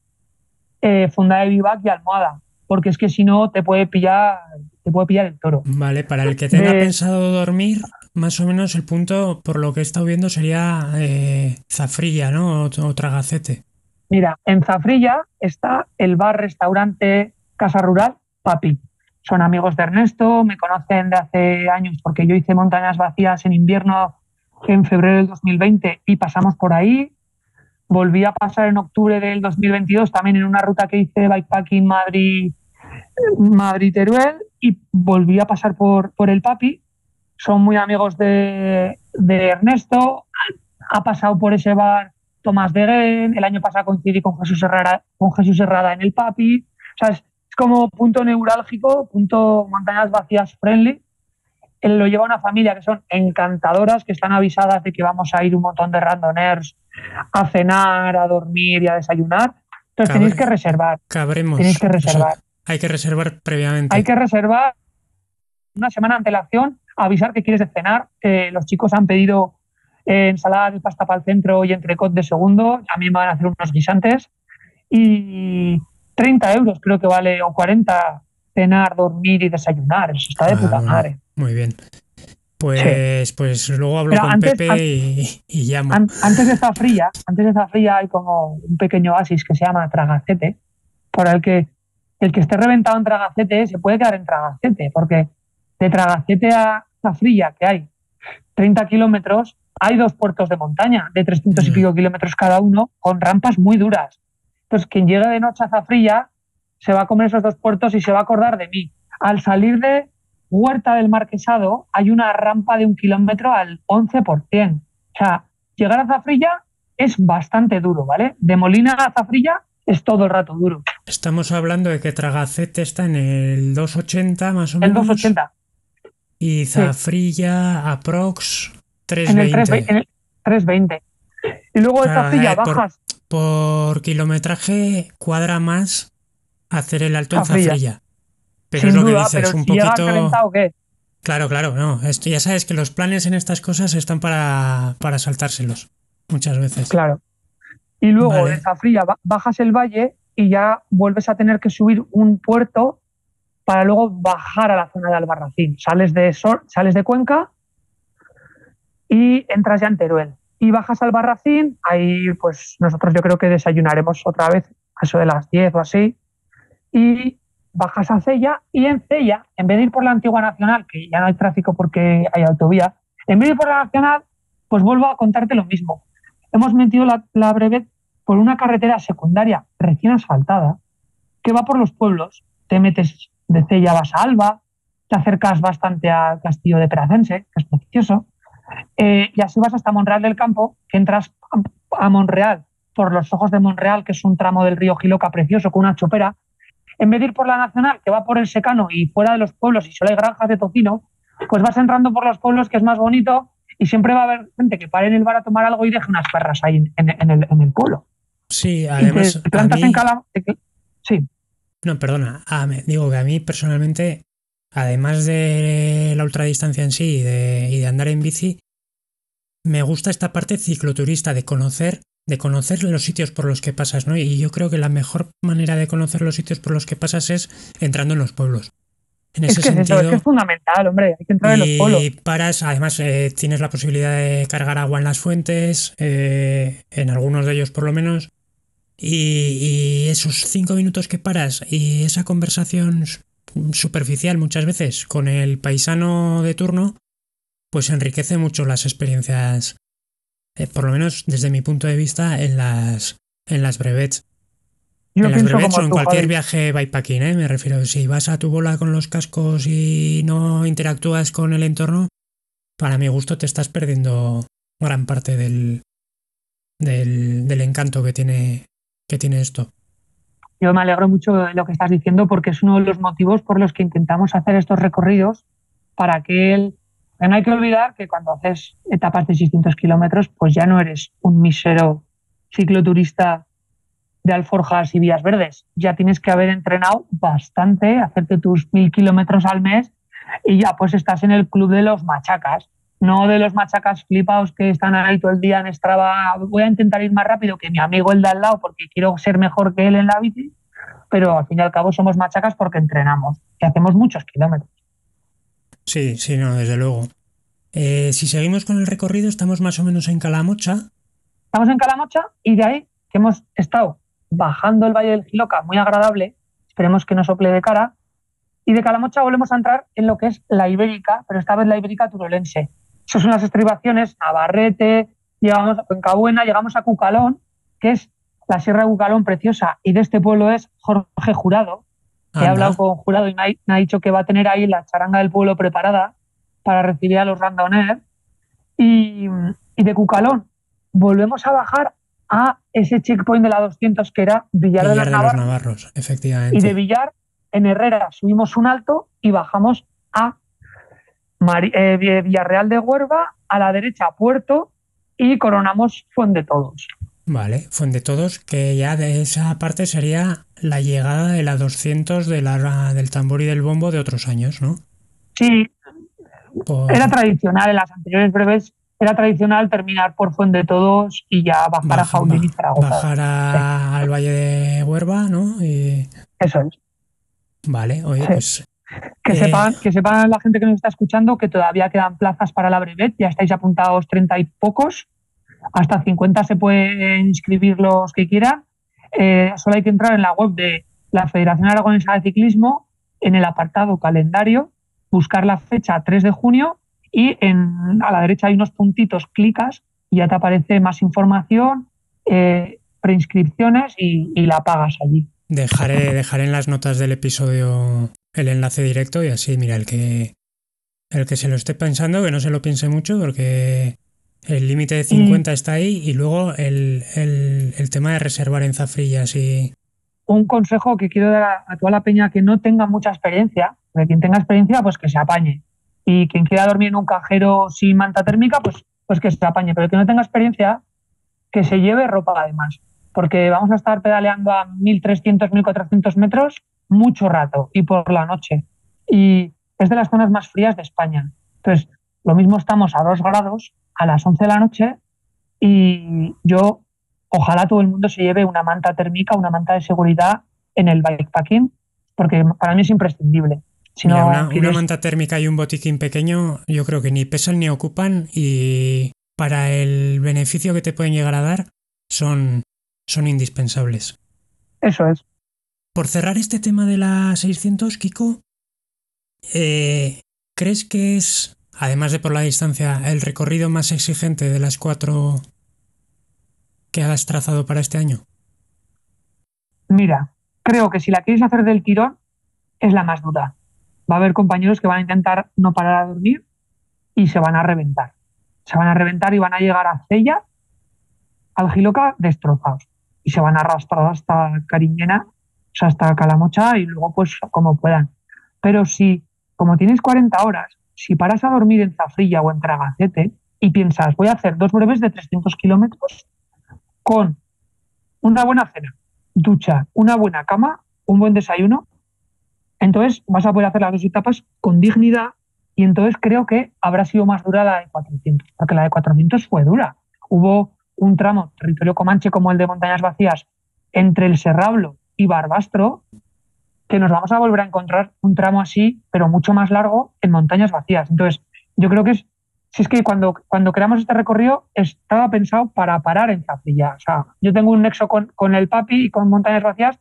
Speaker 2: eh, funda de vivac y almohada, porque es que si no te puede pillar te puede pillar el toro.
Speaker 1: Vale, para el que tenga pensado dormir, más o menos el punto, por lo que he estado viendo, sería eh, Zafrilla, ¿no? O, Tragacete.
Speaker 2: Mira, en Zafrilla está el bar-restaurante Casa Rural Papi. Son amigos de Ernesto, me conocen de hace años porque yo hice montañas vacías en invierno en febrero del 2020 y pasamos por ahí. Volví a pasar en octubre del 2022 también en una ruta que hice de bikepacking Madrid, Madrid Teruel y volví a pasar por, por el Papi. Son muy amigos de, Ernesto. Ha pasado por ese bar Tomás de Gen. El año pasado coincidí con Jesús Herrada, con Jesús Herrada en el Papi. O sea, es como punto neurálgico, punto montañas vacías friendly él lo lleva una familia que son encantadoras, que están avisadas de que vamos a ir un montón de randoners a cenar, a dormir y a desayunar. Entonces tenéis que reservar.
Speaker 1: Cabremos.
Speaker 2: Tenéis que reservar.
Speaker 1: hay que reservar previamente.
Speaker 2: Hay que reservar una semana de antelación, avisar que quieres cenar. los chicos han pedido eh, ensalada de pasta para el centro y entrecot de segundo. A mí me van a hacer unos guisantes. Y 30 euros creo que vale, o 40 cenar, dormir y desayunar. Eso está de puta ah, madre.
Speaker 1: Muy bien. Pues, pues luego hablo con Pepe y, llamo.
Speaker 2: antes de Zafrilla, antes de Zafrilla hay como un pequeño oasis que se llama Tragacete, por el que el que esté reventado en Tragacete se puede quedar en Tragacete, porque de Tragacete a Zafrilla, que hay 30 kilómetros, hay dos puertos de montaña de 300 y mm. pico kilómetros cada uno, con rampas muy duras. Entonces, quien llegue de noche a Zafrilla se va a comer esos dos puertos y se va a acordar de mí. Al salir de Huerta del Marquesado hay una rampa de un kilómetro al 11%. O sea, llegar a Zafrilla es bastante duro, ¿vale? De Molina a Zafrilla es todo el rato duro.
Speaker 1: Estamos hablando de que Tragacete está en el 280 más o menos.
Speaker 2: El 280.
Speaker 1: Y Zafrilla, aprox 320.
Speaker 2: En el, 320. Y luego de Zafrilla bajas.
Speaker 1: Por, kilometraje cuadra más hacer el alto en Zafrilla. Pero es lo que dices, un poquito. Claro, claro, no. Esto ya sabes que los planes en estas cosas están para, para saltárselos muchas veces.
Speaker 2: Claro. Y luego de Zafrilla bajas el valle y ya vuelves a tener que subir un puerto para luego bajar a la zona de Albarracín. Sales de, sales de Cuenca y entras ya en Teruel. Y bajas al Barracín, ahí pues nosotros yo creo que desayunaremos otra vez a eso de las 10 o así. Y bajas a Cella y en Cella, en vez de ir por la antigua nacional, que ya no hay tráfico porque hay autovía, en vez de ir por la nacional, pues vuelvo a contarte lo mismo. Hemos metido la, la brevet por una carretera secundaria recién asfaltada que va por los pueblos. Te metes de Cella, vas a Alba, te acercas bastante al castillo de Peracense, que es precioso, eh, y así vas hasta Monreal del Campo, que entras a Monreal por los ojos de Monreal, que es un tramo del río Giloca precioso, con una chopera, en vez de ir por la nacional, que va por el secano y fuera de los pueblos y solo hay granjas de tocino, pues vas entrando por los pueblos que es más bonito y siempre va a haber gente que pare en el bar a tomar algo y deje unas perras ahí en, el, en el, pueblo.
Speaker 1: Sí, además.
Speaker 2: plantas en cala. Sí.
Speaker 1: No, perdona. digo que a mí personalmente, además de la ultradistancia en sí y de, y de andar en bici, me gusta esta parte cicloturista de conocer de conocer los sitios por los que pasas, ¿no? Y yo creo que la mejor manera de conocer los sitios por los que pasas es entrando en los pueblos. En ese
Speaker 2: es
Speaker 1: sentido,
Speaker 2: es, fundamental, hombre, hay que entrar en los pueblos. Y
Speaker 1: paras, además eh, tienes la posibilidad de cargar agua en las fuentes, eh, en algunos de ellos por lo menos, y, esos cinco minutos que paras y esa conversación superficial muchas veces con el paisano de turno, pues enriquece mucho las experiencias, eh, por lo menos desde mi punto de vista, en las, en las brevets. en las brevets o en cualquier viaje bikepacking, ¿eh? me refiero. Si vas a tu bola con los cascos y no interactúas con el entorno, para mi gusto te estás perdiendo gran parte del, del, del encanto que tiene que tiene esto.
Speaker 2: Yo me alegro mucho de lo que estás diciendo porque es uno de los motivos por los que intentamos hacer estos recorridos para que él... No hay que olvidar que cuando haces etapas de 600 kilómetros, pues ya no eres un mísero cicloturista de alforjas y vías verdes. Ya tienes que haber entrenado bastante, hacerte tus mil kilómetros al mes y ya pues estás en el club de los machacas no de los machacas flipados que están ahí todo el día en Strava, voy a intentar ir más rápido que mi amigo el de al lado porque quiero ser mejor que él en la bici, pero al fin y al cabo somos machacas porque entrenamos y hacemos muchos kilómetros.
Speaker 1: Sí, sí, no, desde luego. Eh, si seguimos con el recorrido, estamos más o menos en Calamocha.
Speaker 2: Estamos en Calamocha y de ahí que hemos estado bajando el Valle del Giloca, muy agradable, esperemos que no sople de cara, y de Calamocha volvemos a entrar en lo que es la Ibérica, pero esta vez la Ibérica turolense. Esas son las estribaciones, Navarrete, llegamos a Cuencabuena, llegamos a Cucalón, que es la Sierra de Cucalón preciosa, y de este pueblo es Jorge Jurado. He hablado con Jurado y me ha, dicho que va a tener ahí la charanga del pueblo preparada para recibir a los randoner. Y, de Cucalón volvemos a bajar a ese checkpoint de la 200 que era Villar, de, los,
Speaker 1: Navarros. efectivamente.
Speaker 2: Y de Villar en Herrera subimos un alto y bajamos a eh, Villarreal de Huerva, a la derecha Puerto y coronamos Fuente Todos.
Speaker 1: Vale, Fuente Todos, que ya de esa parte sería la llegada de la 200 de la, del tambor y del bombo de otros años, ¿no?
Speaker 2: Sí, era tradicional en las anteriores breves, era tradicional terminar por Fuente Todos y ya bajar a Jaulín y Zaragoza.
Speaker 1: Bajar al Valle de Huerva, ¿no?
Speaker 2: Eso es.
Speaker 1: Vale, oye, pues
Speaker 2: que, sepan, que sepan la gente que nos está escuchando que todavía quedan plazas para la brevet, ya estáis apuntados 30 y pocos, hasta 50 se pueden inscribir los que quieran. Eh, solo hay que entrar en la web de la Federación Aragonesa de Ciclismo, en el apartado calendario, buscar la fecha 3 de junio y en, a la derecha hay unos puntitos, clicas y ya te aparece más información, eh, preinscripciones y, y la pagas allí.
Speaker 1: Dejaré, dejaré en las notas del episodio el enlace directo y así, mira, el que, el que se lo esté pensando, que no se lo piense mucho porque el límite de 50 está ahí y luego el, tema de reservar en zafrillas y...
Speaker 2: Un consejo que quiero dar a, toda la peña que no tenga mucha experiencia, que quien tenga experiencia pues que se apañe. Y quien quiera dormir en un cajero sin manta térmica pues, pues que se apañe, pero que no tenga experiencia que se lleve ropa además, porque vamos a estar pedaleando a 1300, 1400 metros mucho rato y por la noche. Y es de las zonas más frías de España. Entonces, lo mismo estamos a 2 grados a las 11 de la noche y yo, ojalá todo el mundo se lleve una manta térmica, una manta de seguridad en el bikepacking, porque para mí es imprescindible.
Speaker 1: Si una, manta térmica y un botiquín pequeño, yo creo que ni pesan ni ocupan y para el beneficio que te pueden llegar a dar son, son indispensables.
Speaker 2: Eso es.
Speaker 1: Por cerrar este tema de la 600, Kiko, eh, ¿crees que es, además de por la distancia, el recorrido más exigente de las cuatro que has trazado para este año?
Speaker 2: Mira, creo que si la quieres hacer del tirón, es la más dura. Va a haber compañeros que van a intentar no parar a dormir y se van a reventar. Se van a reventar y van a llegar a Cella, al Giloca, destrozados. Y se van a arrastrar hasta Cariñena hasta Calamocha y luego pues como puedan. Pero si, como tienes 40 horas, si paras a dormir en Zafrilla o en Tragacete y piensas, voy a hacer dos breves de 300 kilómetros con una buena cena, ducha, una buena cama, un buen desayuno, entonces vas a poder hacer las dos etapas con dignidad y entonces creo que habrá sido más dura la de 400, porque la de 400 fue dura. Hubo un tramo, territorio comanche como el de Montañas Vacías, entre el Serrablo y Barbastro, que nos vamos a volver a encontrar un tramo así, pero mucho más largo en Montañas Vacías. Entonces, yo creo que es, si es que cuando, cuando creamos este recorrido estaba pensado para parar en Zafrilla. O sea, yo tengo un nexo con, con el Papi y con Montañas Vacías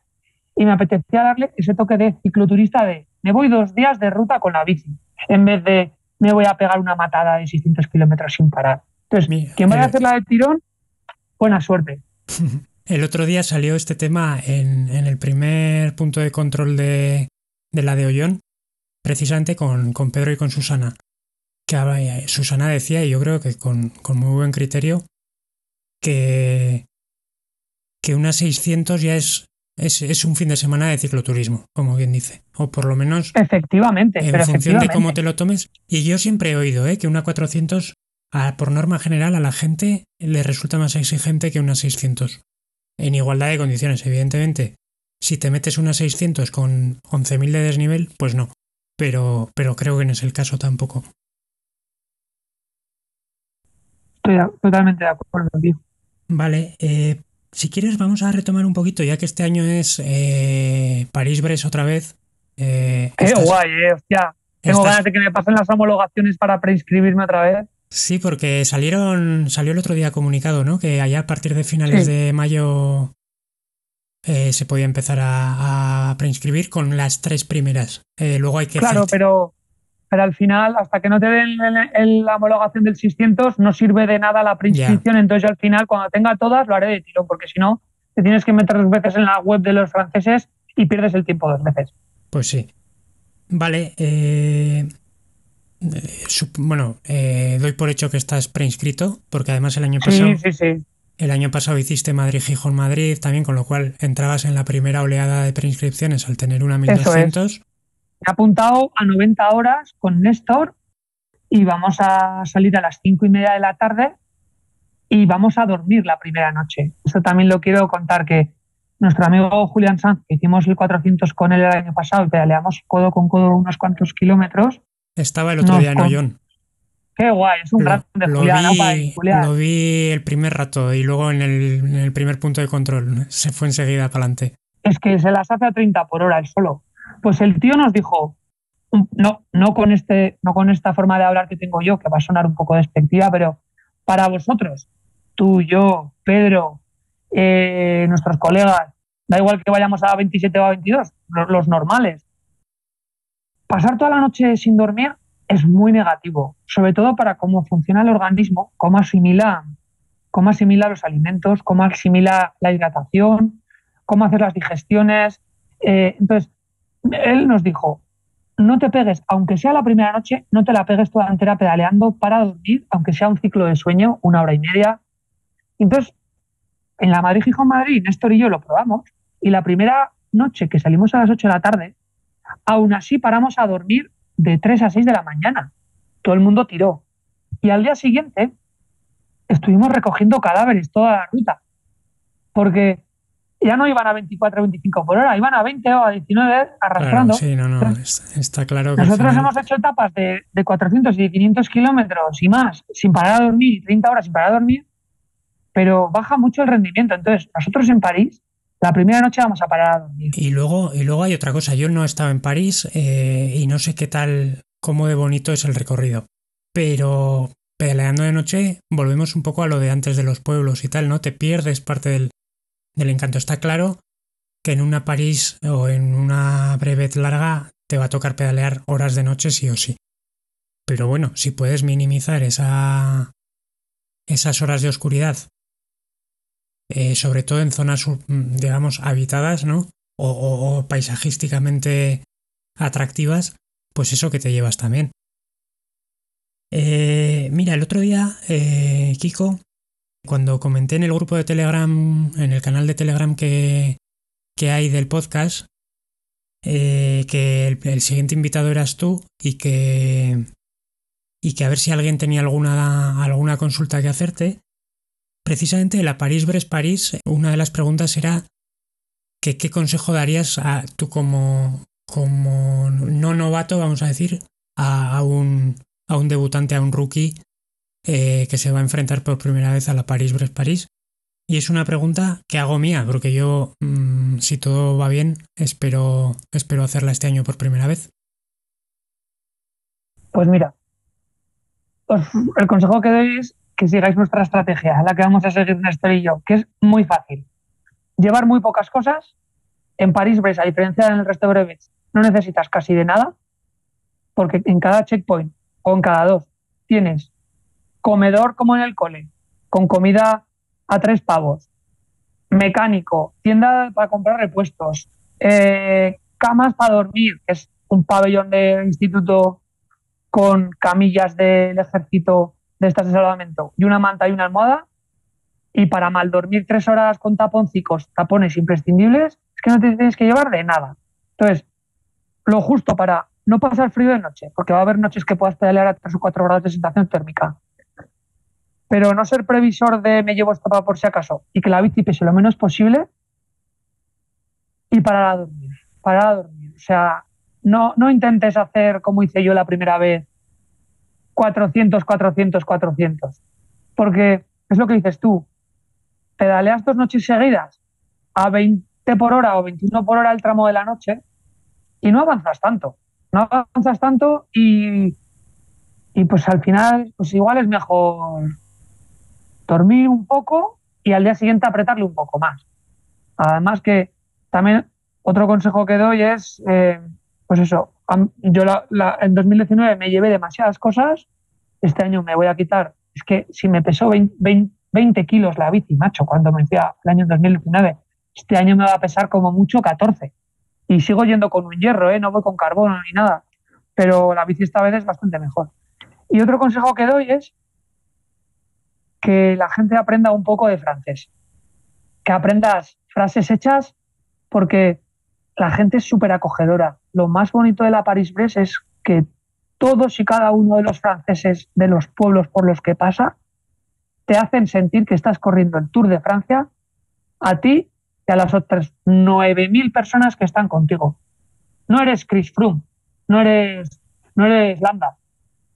Speaker 2: y me apetecía darle ese toque de cicloturista de me voy dos días de ruta con la bici, en vez de me voy a pegar una matada de 600 kilómetros sin parar. Entonces, quien vaya a hacer la de tirón, buena suerte.
Speaker 1: El otro día salió este tema en, el primer punto de control de, la de Ollón, precisamente con, Pedro y con Susana. Que eh, Susana decía, y yo creo que con, con muy buen criterio, que, que unas 600 ya es es, un fin de semana de cicloturismo, como bien dice. O por lo menos.
Speaker 2: Efectivamente.
Speaker 1: En función de cómo te lo tomes. Y yo siempre he oído ¿eh? que una 400, por norma general, a la gente le resulta más exigente que una 600. En igualdad de condiciones, evidentemente. Si te metes una 600 con 11.000 de desnivel, pues no. Pero, pero creo que no es el caso tampoco.
Speaker 2: Estoy totalmente de acuerdo contigo.
Speaker 1: Vale, eh, si quieres, vamos a retomar un poquito, ya que este año es eh, París-Brest otra vez.
Speaker 2: Eh, Qué guay, eh, hostia. Tengo ganas de que me pasen las homologaciones para preinscribirme otra vez.
Speaker 1: Sí, porque salieron, salió el otro día comunicado, ¿no? Que allá a partir de finales de mayo eh, se podía empezar a, preinscribir con las tres primeras. luego hay que.
Speaker 2: Claro, pero pero al final, hasta que no te den la homologación del 600, no sirve de nada la preinscripción. Entonces, yo al final, cuando tenga todas, lo haré de tiro, porque si no, te tienes que meter dos veces en la web de los franceses y pierdes el tiempo dos veces.
Speaker 1: Pues sí. Vale. Eh, eh, bueno, eh, doy por hecho que estás preinscrito, porque además el año pasado.
Speaker 2: Sí, sí, sí.
Speaker 1: El año pasado hiciste Madrid-Gijón-Madrid también, con lo cual entrabas en la primera oleada de preinscripciones al tener una 1200
Speaker 2: he apuntado a 90 horas con Néstor y vamos a salir a las 5 y media de la tarde y vamos a dormir la primera noche. Eso también lo quiero contar que nuestro amigo Julián Sanz, que hicimos el 400 con él el año pasado y pedaleamos codo con codo unos cuantos kilómetros.
Speaker 1: Estaba el otro día en Ollón.
Speaker 2: Qué guay, es un rato de Julián,
Speaker 1: Lo vi el primer rato y luego en el, en el primer punto de control. Se fue enseguida para adelante.
Speaker 2: Es que se las hace a 30 por hora el solo. Pues el tío nos dijo, no, no con este, no con esta forma de hablar que tengo yo, que va a sonar un poco despectiva, pero para vosotros, tú, yo, Pedro, eh, nuestros colegas, da igual que vayamos a 27 o a 22, los, normales. Pasar toda la noche sin dormir es muy negativo, sobre todo para cómo funciona el organismo, cómo asimila, cómo asimila los alimentos, cómo asimila la hidratación, cómo hacer las digestiones. Eh, entonces, él nos dijo, no te pegues, aunque sea la primera noche, no te la pegues toda entera pedaleando para dormir, aunque sea un ciclo de sueño, una hora y media. Entonces, en la Madrid Gijón Madrid, Néstor y yo lo probamos, y la primera noche que salimos a las 8 de la tarde, aún así paramos a dormir de 3 a 6 de la mañana. Todo el mundo tiró. Y al día siguiente estuvimos recogiendo cadáveres toda la ruta. Porque ya no iban a 24 o 25 por hora, iban a 20 o a 19 arrastrando.
Speaker 1: sí, no, no, está, claro. Que
Speaker 2: nosotros hemos hecho etapas de, de 400 y 500 kilómetros y más, sin parar a dormir, 30 horas sin parar a dormir, pero baja mucho el rendimiento. Entonces, nosotros en París, la primera noche vamos a parar a dormir.
Speaker 1: Y luego, y luego hay otra cosa, yo no he estado en París eh, y no sé qué tal, cómo de bonito es el recorrido, pero peleando de noche volvemos un poco a lo de antes de los pueblos y tal, ¿no? Te pierdes parte del, del encanto. Está claro que en una París o en una brevet larga te va a tocar pedalear horas de noche sí o sí. Pero bueno, si puedes minimizar esa, esas horas de oscuridad, eh, sobre todo en zonas, mm, digamos, habitadas, ¿no? O, paisajísticamente atractivas, pues eso que te llevas también. Eh, mira, el otro día, eh, Kiko, cuando comenté en el grupo de Telegram, en el canal de Telegram que, hay del podcast, eh, que el, siguiente invitado eras tú y que, y que a ver si alguien tenía alguna, alguna consulta que hacerte. Precisamente la París-Brest-París, una de las preguntas era qué consejo darías a, tú como, como no novato, vamos a decir, a, un, a un debutante, a un rookie eh, que se va a enfrentar por primera vez a la París-Brest-París. Y es una pregunta que hago mía, porque yo, mm, si todo va bien, espero, espero hacerla este año por primera vez.
Speaker 2: Pues mira, el consejo que doy es que sigáis nuestra estrategia, la que vamos a seguir Néstor y yo, que es muy fácil. Llevar muy pocas cosas. En París-Brest, a diferencia del resto de brevets, no necesitas casi de nada, porque en cada checkpoint o en cada dos tienes comedor como en el cole, con comida a tres pavos, mecánico, tienda para comprar repuestos, eh, camas para dormir, que es un pabellón de instituto con camillas del ejército de estas de salvamento y una manta y una almohada. Y para mal dormir tres horas con taponcicos, tapones imprescindibles, es que no te tienes que llevar de nada. Entonces, lo justo para no pasar frío de noche, porque va a haber noches que puedas pedalear a 3 o 4 grados de sensación térmica. Pero no ser previsor de me llevo esto para por si acaso y que la bici pese lo menos posible y parar a dormir. Parar a dormir. O sea, no, no intentes hacer como hice yo la primera vez, 400, 400, 400. Porque es lo que dices tú, pedaleas dos noches seguidas a 20 por hora o 21 por hora el tramo de la noche y no avanzas tanto. No avanzas tanto y, y pues al final, pues igual es mejor dormir un poco y al día siguiente apretarle un poco más. Además que también otro consejo que doy es eh, pues eso, yo en 2019 me llevé demasiadas cosas, este año me voy a quitar, es que si me pesó 20, kilos la bici, macho, cuando me fui el año 2019, este año me va a pesar como mucho 14. Y sigo yendo con un hierro, ¿eh? no voy con carbono ni nada, pero la bici esta vez es bastante mejor. Y otro consejo que doy es que la gente aprenda un poco de francés, que aprendas frases hechas, porque la gente es súper acogedora. Lo más bonito de la París-Brest es que todos y cada uno de los franceses de los pueblos por los que pasa te hacen sentir que estás corriendo el Tour de Francia a ti y a las otras 9.000 personas que están contigo. No eres Chris Froome, no eres, no eres Landa.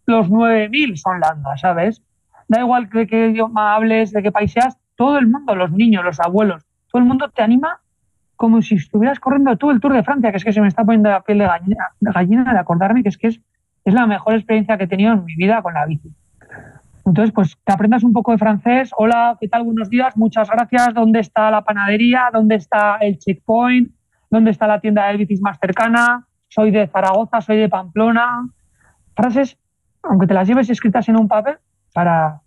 Speaker 2: Los 9.000 son Landa, ¿sabes? Da igual de qué idioma hables, de qué país seas, todo el mundo, los niños, los abuelos, todo el mundo te anima como si estuvieras corriendo tú el Tour de Francia, que es que se me está poniendo la piel de gallina de, acordarme que es que es, es la mejor experiencia que he tenido en mi vida con la bici. Entonces, pues te aprendas un poco de francés. Hola, ¿qué tal? Buenos días, muchas gracias. ¿Dónde está la panadería? ¿Dónde está el checkpoint? ¿Dónde está la tienda de bicis más cercana? Soy de Zaragoza, soy de Pamplona. Frases, aunque te las lleves escritas en un papel, para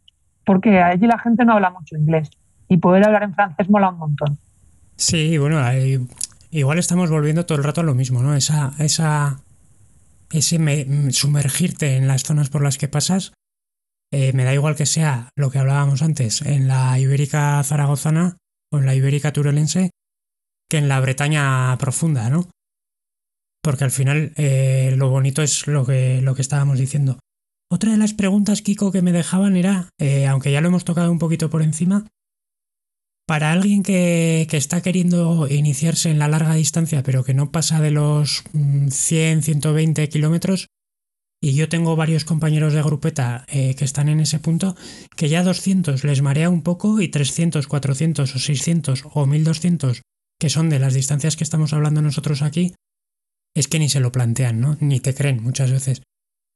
Speaker 2: porque allí la gente no habla mucho inglés y poder hablar en francés mola un montón.
Speaker 1: Sí, bueno, igual estamos volviendo todo el rato a lo mismo, ¿no? Esa, esa, ese sumergirte en las zonas por las que pasas, eh, me da igual que sea lo que hablábamos antes, en la ibérica zaragozana o en la ibérica turelense, que en la Bretaña profunda, ¿no? Porque al final eh, lo bonito es lo que, lo que estábamos diciendo. Otra de las preguntas, Kiko, que me dejaban era, eh, aunque ya lo hemos tocado un poquito por encima, para alguien que, está queriendo iniciarse en la larga distancia, pero que no pasa de los 100, mm, 120 kilómetros, y yo tengo varios compañeros de grupeta eh, que están en ese punto, que ya 200 les marea un poco y 300, 400 o 600 o 1200, que son de las distancias que estamos hablando nosotros aquí, es que ni se lo plantean, ¿no? Ni te creen muchas veces.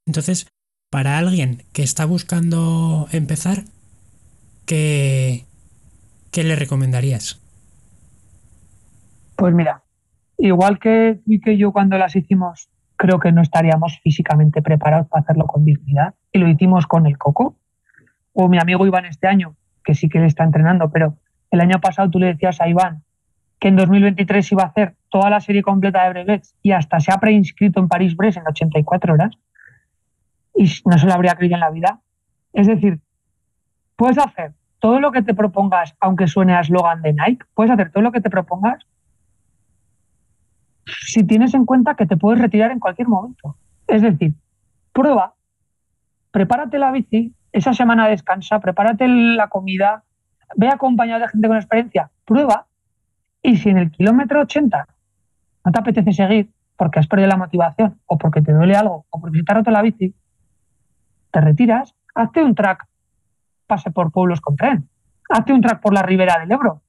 Speaker 1: Entonces, para alguien que está buscando empezar, que, ¿qué le recomendarías?
Speaker 2: Pues mira, igual que, que yo cuando las hicimos, creo que no estaríamos físicamente preparados para hacerlo con dignidad. Y lo hicimos con el Coco. O mi amigo Iván este año, que sí que le está entrenando, pero el año pasado tú le decías a Iván que en 2023 iba a hacer toda la serie completa de brevets y hasta se ha preinscrito en París-Brest en 84 horas y no se lo habría creído en la vida. Es decir, puedes hacer todo lo que te propongas, aunque suene a eslogan de Nike, puedes hacer todo lo que te propongas si tienes en cuenta que te puedes retirar en cualquier momento. Es decir, prueba, prepárate la bici, esa semana descansa, prepárate la comida, ve acompañado de gente con experiencia, prueba, y si en el kilómetro 80 no te apetece seguir porque has perdido la motivación, o porque te duele algo, o porque se te ha roto la bici, te retiras, hazte un track, pase por pueblos con tren, hazte un track por la ribera del Ebro,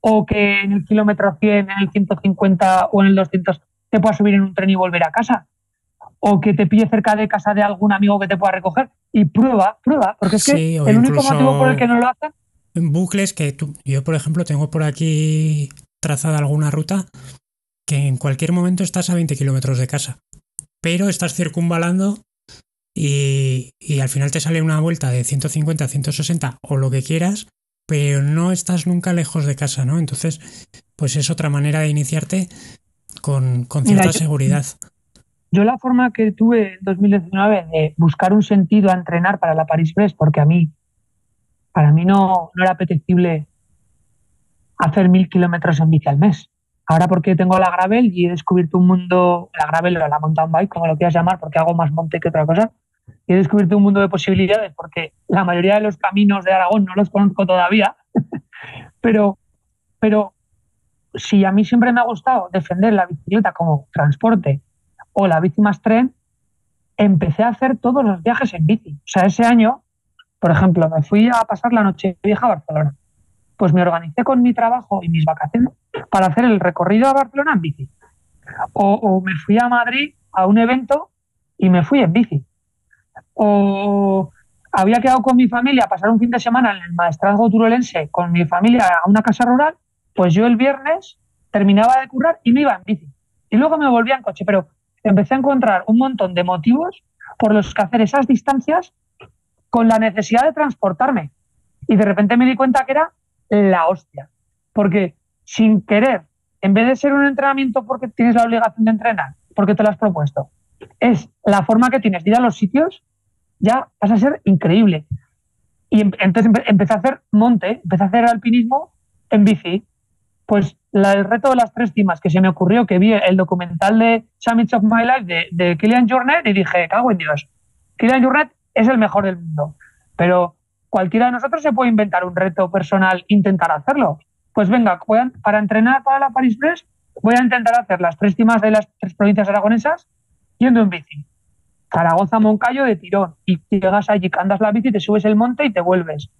Speaker 2: o que en el kilómetro 100, en el 150 o en el 200 te puedas subir en un tren y volver a casa, o que te pille cerca de casa de algún amigo que te pueda recoger y prueba, prueba, porque es que el único motivo por el que no lo hacen
Speaker 1: bucles que tú, yo por ejemplo tengo por aquí trazada alguna ruta que en cualquier momento estás a 20 kilómetros de casa, pero estás circunvalando y, y, al final te sale una vuelta de 150 a 160 o lo que quieras, pero no estás nunca lejos de casa, ¿no? Entonces, pues es otra manera de iniciarte con, cierta seguridad.
Speaker 2: Yo la forma que tuve en 2019 de buscar un sentido a entrenar para la Paris-Brest, porque a mí, para mí no, no era apetecible hacer mil kilómetros en bici al mes. Ahora porque tengo la gravel y he descubierto un mundo, la gravel o la mountain bike, como lo quieras llamar, porque hago más monte que otra cosa, he descubierto un mundo de posibilidades porque la mayoría de los caminos de Aragón no los conozco todavía, pero, pero si a mí siempre me ha gustado defender la bicicleta como transporte o la bici más tren, empecé a hacer todos los viajes en bici. O sea, ese año, por ejemplo, me fui a pasar la noche vieja a Barcelona. Pues me organicé con mi trabajo y mis vacaciones para hacer el recorrido a Barcelona en bici. O, me fui a Madrid a un evento y me fui en bici o había quedado con mi familia a pasar un fin de semana en el maestrazgo turolense con mi familia a una casa rural, pues yo el viernes terminaba de currar y me iba en bici. Y luego me volvía en coche, pero empecé a encontrar un montón de motivos por los que hacer esas distancias con la necesidad de transportarme. Y de repente me di cuenta que era la hostia. Porque sin querer, en vez de ser un entrenamiento porque tienes la obligación de entrenar, porque te lo has propuesto, es la forma que tienes de ir a los sitios ya vas a ser increíble. Y em, entonces empecé a hacer monte, empecé a hacer alpinismo en bici. Pues el reto de las tres cimas que se me ocurrió, que vi el documental de Summits of My Life de, de Kilian Jornet y dije, cago en Dios, Kilian Jornet es el mejor del mundo. Pero cualquiera de nosotros se puede inventar un reto personal, intentar hacerlo. Pues venga, para entrenar para la Paris-Brest, voy a intentar hacer las tres cimas de las tres provincias aragonesas yendo en bici. Zaragoza, Moncayo de tirón. Y llegas allí, andas la bici, te subes el monte y te vuelves.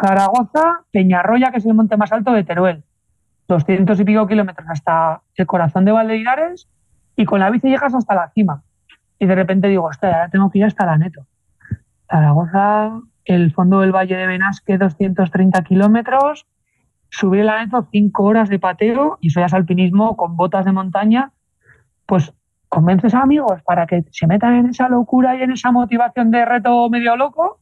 Speaker 2: Zaragoza, Peñarroya, que es el monte más alto de Teruel. 200 y pico kilómetros hasta el corazón de Valdeirares y con la bici llegas hasta la cima. Y de repente digo, hostia, ahora tengo que ir hasta la Neto. Zaragoza, el fondo del Valle de Benasque, 230 kilómetros. Subir la Neto, 5 horas de pateo y soy alpinismo con botas de montaña. Pues convences a amigos para que se metan en esa locura y en esa motivación de reto medio loco.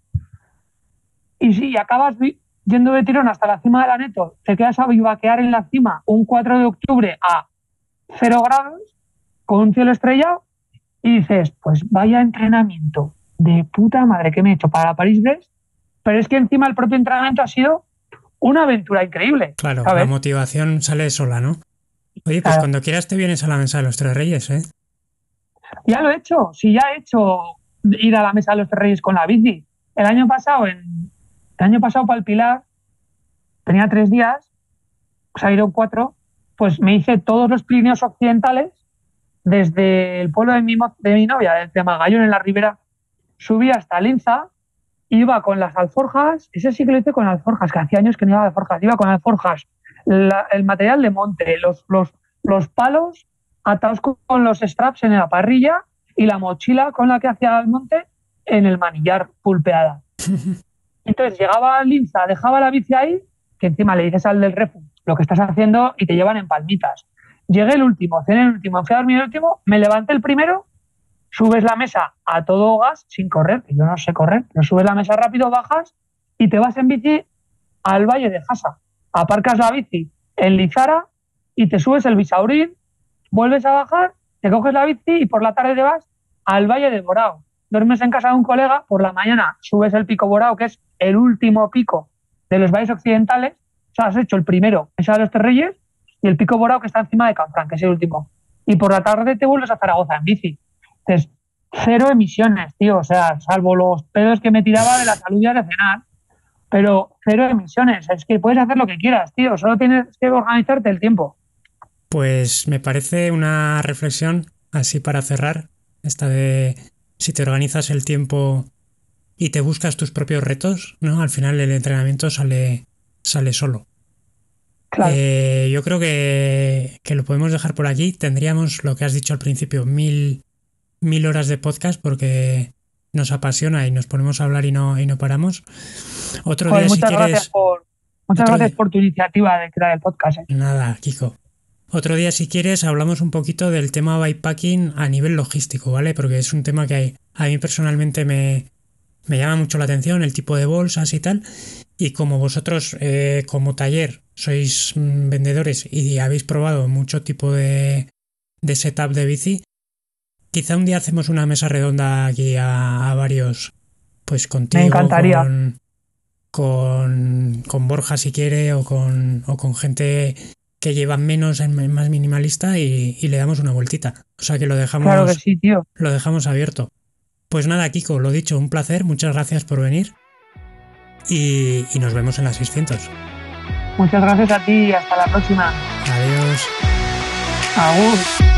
Speaker 2: Y si acabas yendo de tirón hasta la cima de la neto, te quedas a vivaquear en la cima un 4 de octubre a 0 grados, con un cielo estrellado, y dices, pues vaya entrenamiento de puta madre que me he hecho para París-Brest, pero es que encima el propio entrenamiento ha sido una aventura increíble.
Speaker 1: Claro, la motivación sale sola, ¿no? Oye, pues cuando quieras te vienes a la mesa de los tres reyes, ¿eh?
Speaker 2: Ya lo he hecho, sí, ya he hecho ir a la mesa de los reyes con la bici. El año pasado, en, el año pasado para el Pilar, tenía tres días, salieron cuatro, pues me hice todos los Pirineos occidentales, desde el pueblo de mi, de mi novia, desde Magallón en la ribera, subí hasta Linza, iba con las alforjas, ese sí que lo hice con alforjas, que hacía años que no iba de alforjas, iba con alforjas, el material de monte, los, los, los palos atados con los straps en la parrilla y la mochila con la que hacía el monte en el manillar pulpeada. Entonces llegaba al Linza, dejaba la bici ahí, que encima le dices al del refu lo que estás haciendo y te llevan en palmitas. Llegué el último, cené el último, fui a dormir el último, me levanté el primero, subes la mesa a todo gas sin correr, que yo no sé correr, pero subes la mesa rápido, bajas y te vas en bici al Valle de Jasa. Aparcas la bici en Lizara y te subes el Bisaurín vuelves a bajar, te coges la bici y por la tarde te vas al Valle de Borao. Duermes en casa de un colega, por la mañana subes el pico Borao, que es el último pico de los valles occidentales. O sea, has hecho el primero, ese de los Terreyes, y el pico Borao que está encima de Canfrán, que es el último. Y por la tarde te vuelves a Zaragoza en bici. Cero emisiones, tío. O sea, salvo los pedos que me tiraba de la salud ya de cenar. Pero cero emisiones. Es que puedes hacer lo que quieras, tío. Solo tienes que organizarte el tiempo.
Speaker 1: Pues me parece una reflexión así para cerrar. Esta de si te organizas el tiempo y te buscas tus propios retos, ¿no? Al final el entrenamiento sale, sale solo. Eh, yo creo que, que, lo podemos dejar por aquí. Tendríamos lo que has dicho al principio, mil, mil horas de podcast porque nos apasiona y nos ponemos a hablar y no, y no paramos. Otro día,
Speaker 2: muchas
Speaker 1: si
Speaker 2: gracias Por, muchas gracias por tu iniciativa de crear el podcast. ¿eh?
Speaker 1: Nada, Kiko. Otro día, si quieres, hablamos un poquito del tema bikepacking a nivel logístico, ¿vale? Porque es un tema que a mí personalmente me, me llama mucho la atención, el tipo de bolsas y tal. Y como vosotros, eh, como taller, sois mm, vendedores y habéis probado mucho tipo de, de setup de bici, quizá un día hacemos una mesa redonda aquí a, varios, pues contigo.
Speaker 2: Me encantaría.
Speaker 1: Con, con, Borja si quiere o con, o con gente que llevan menos, en más minimalista y, le damos una vueltita. O sea que lo dejamos,
Speaker 2: claro que sí, tío.
Speaker 1: lo dejamos abierto. Pues nada, Kiko, lo dicho, un placer, muchas gracias por venir y, y nos vemos en las 600.
Speaker 2: Muchas gracias a ti y hasta la próxima.
Speaker 1: Adiós.
Speaker 2: Agur.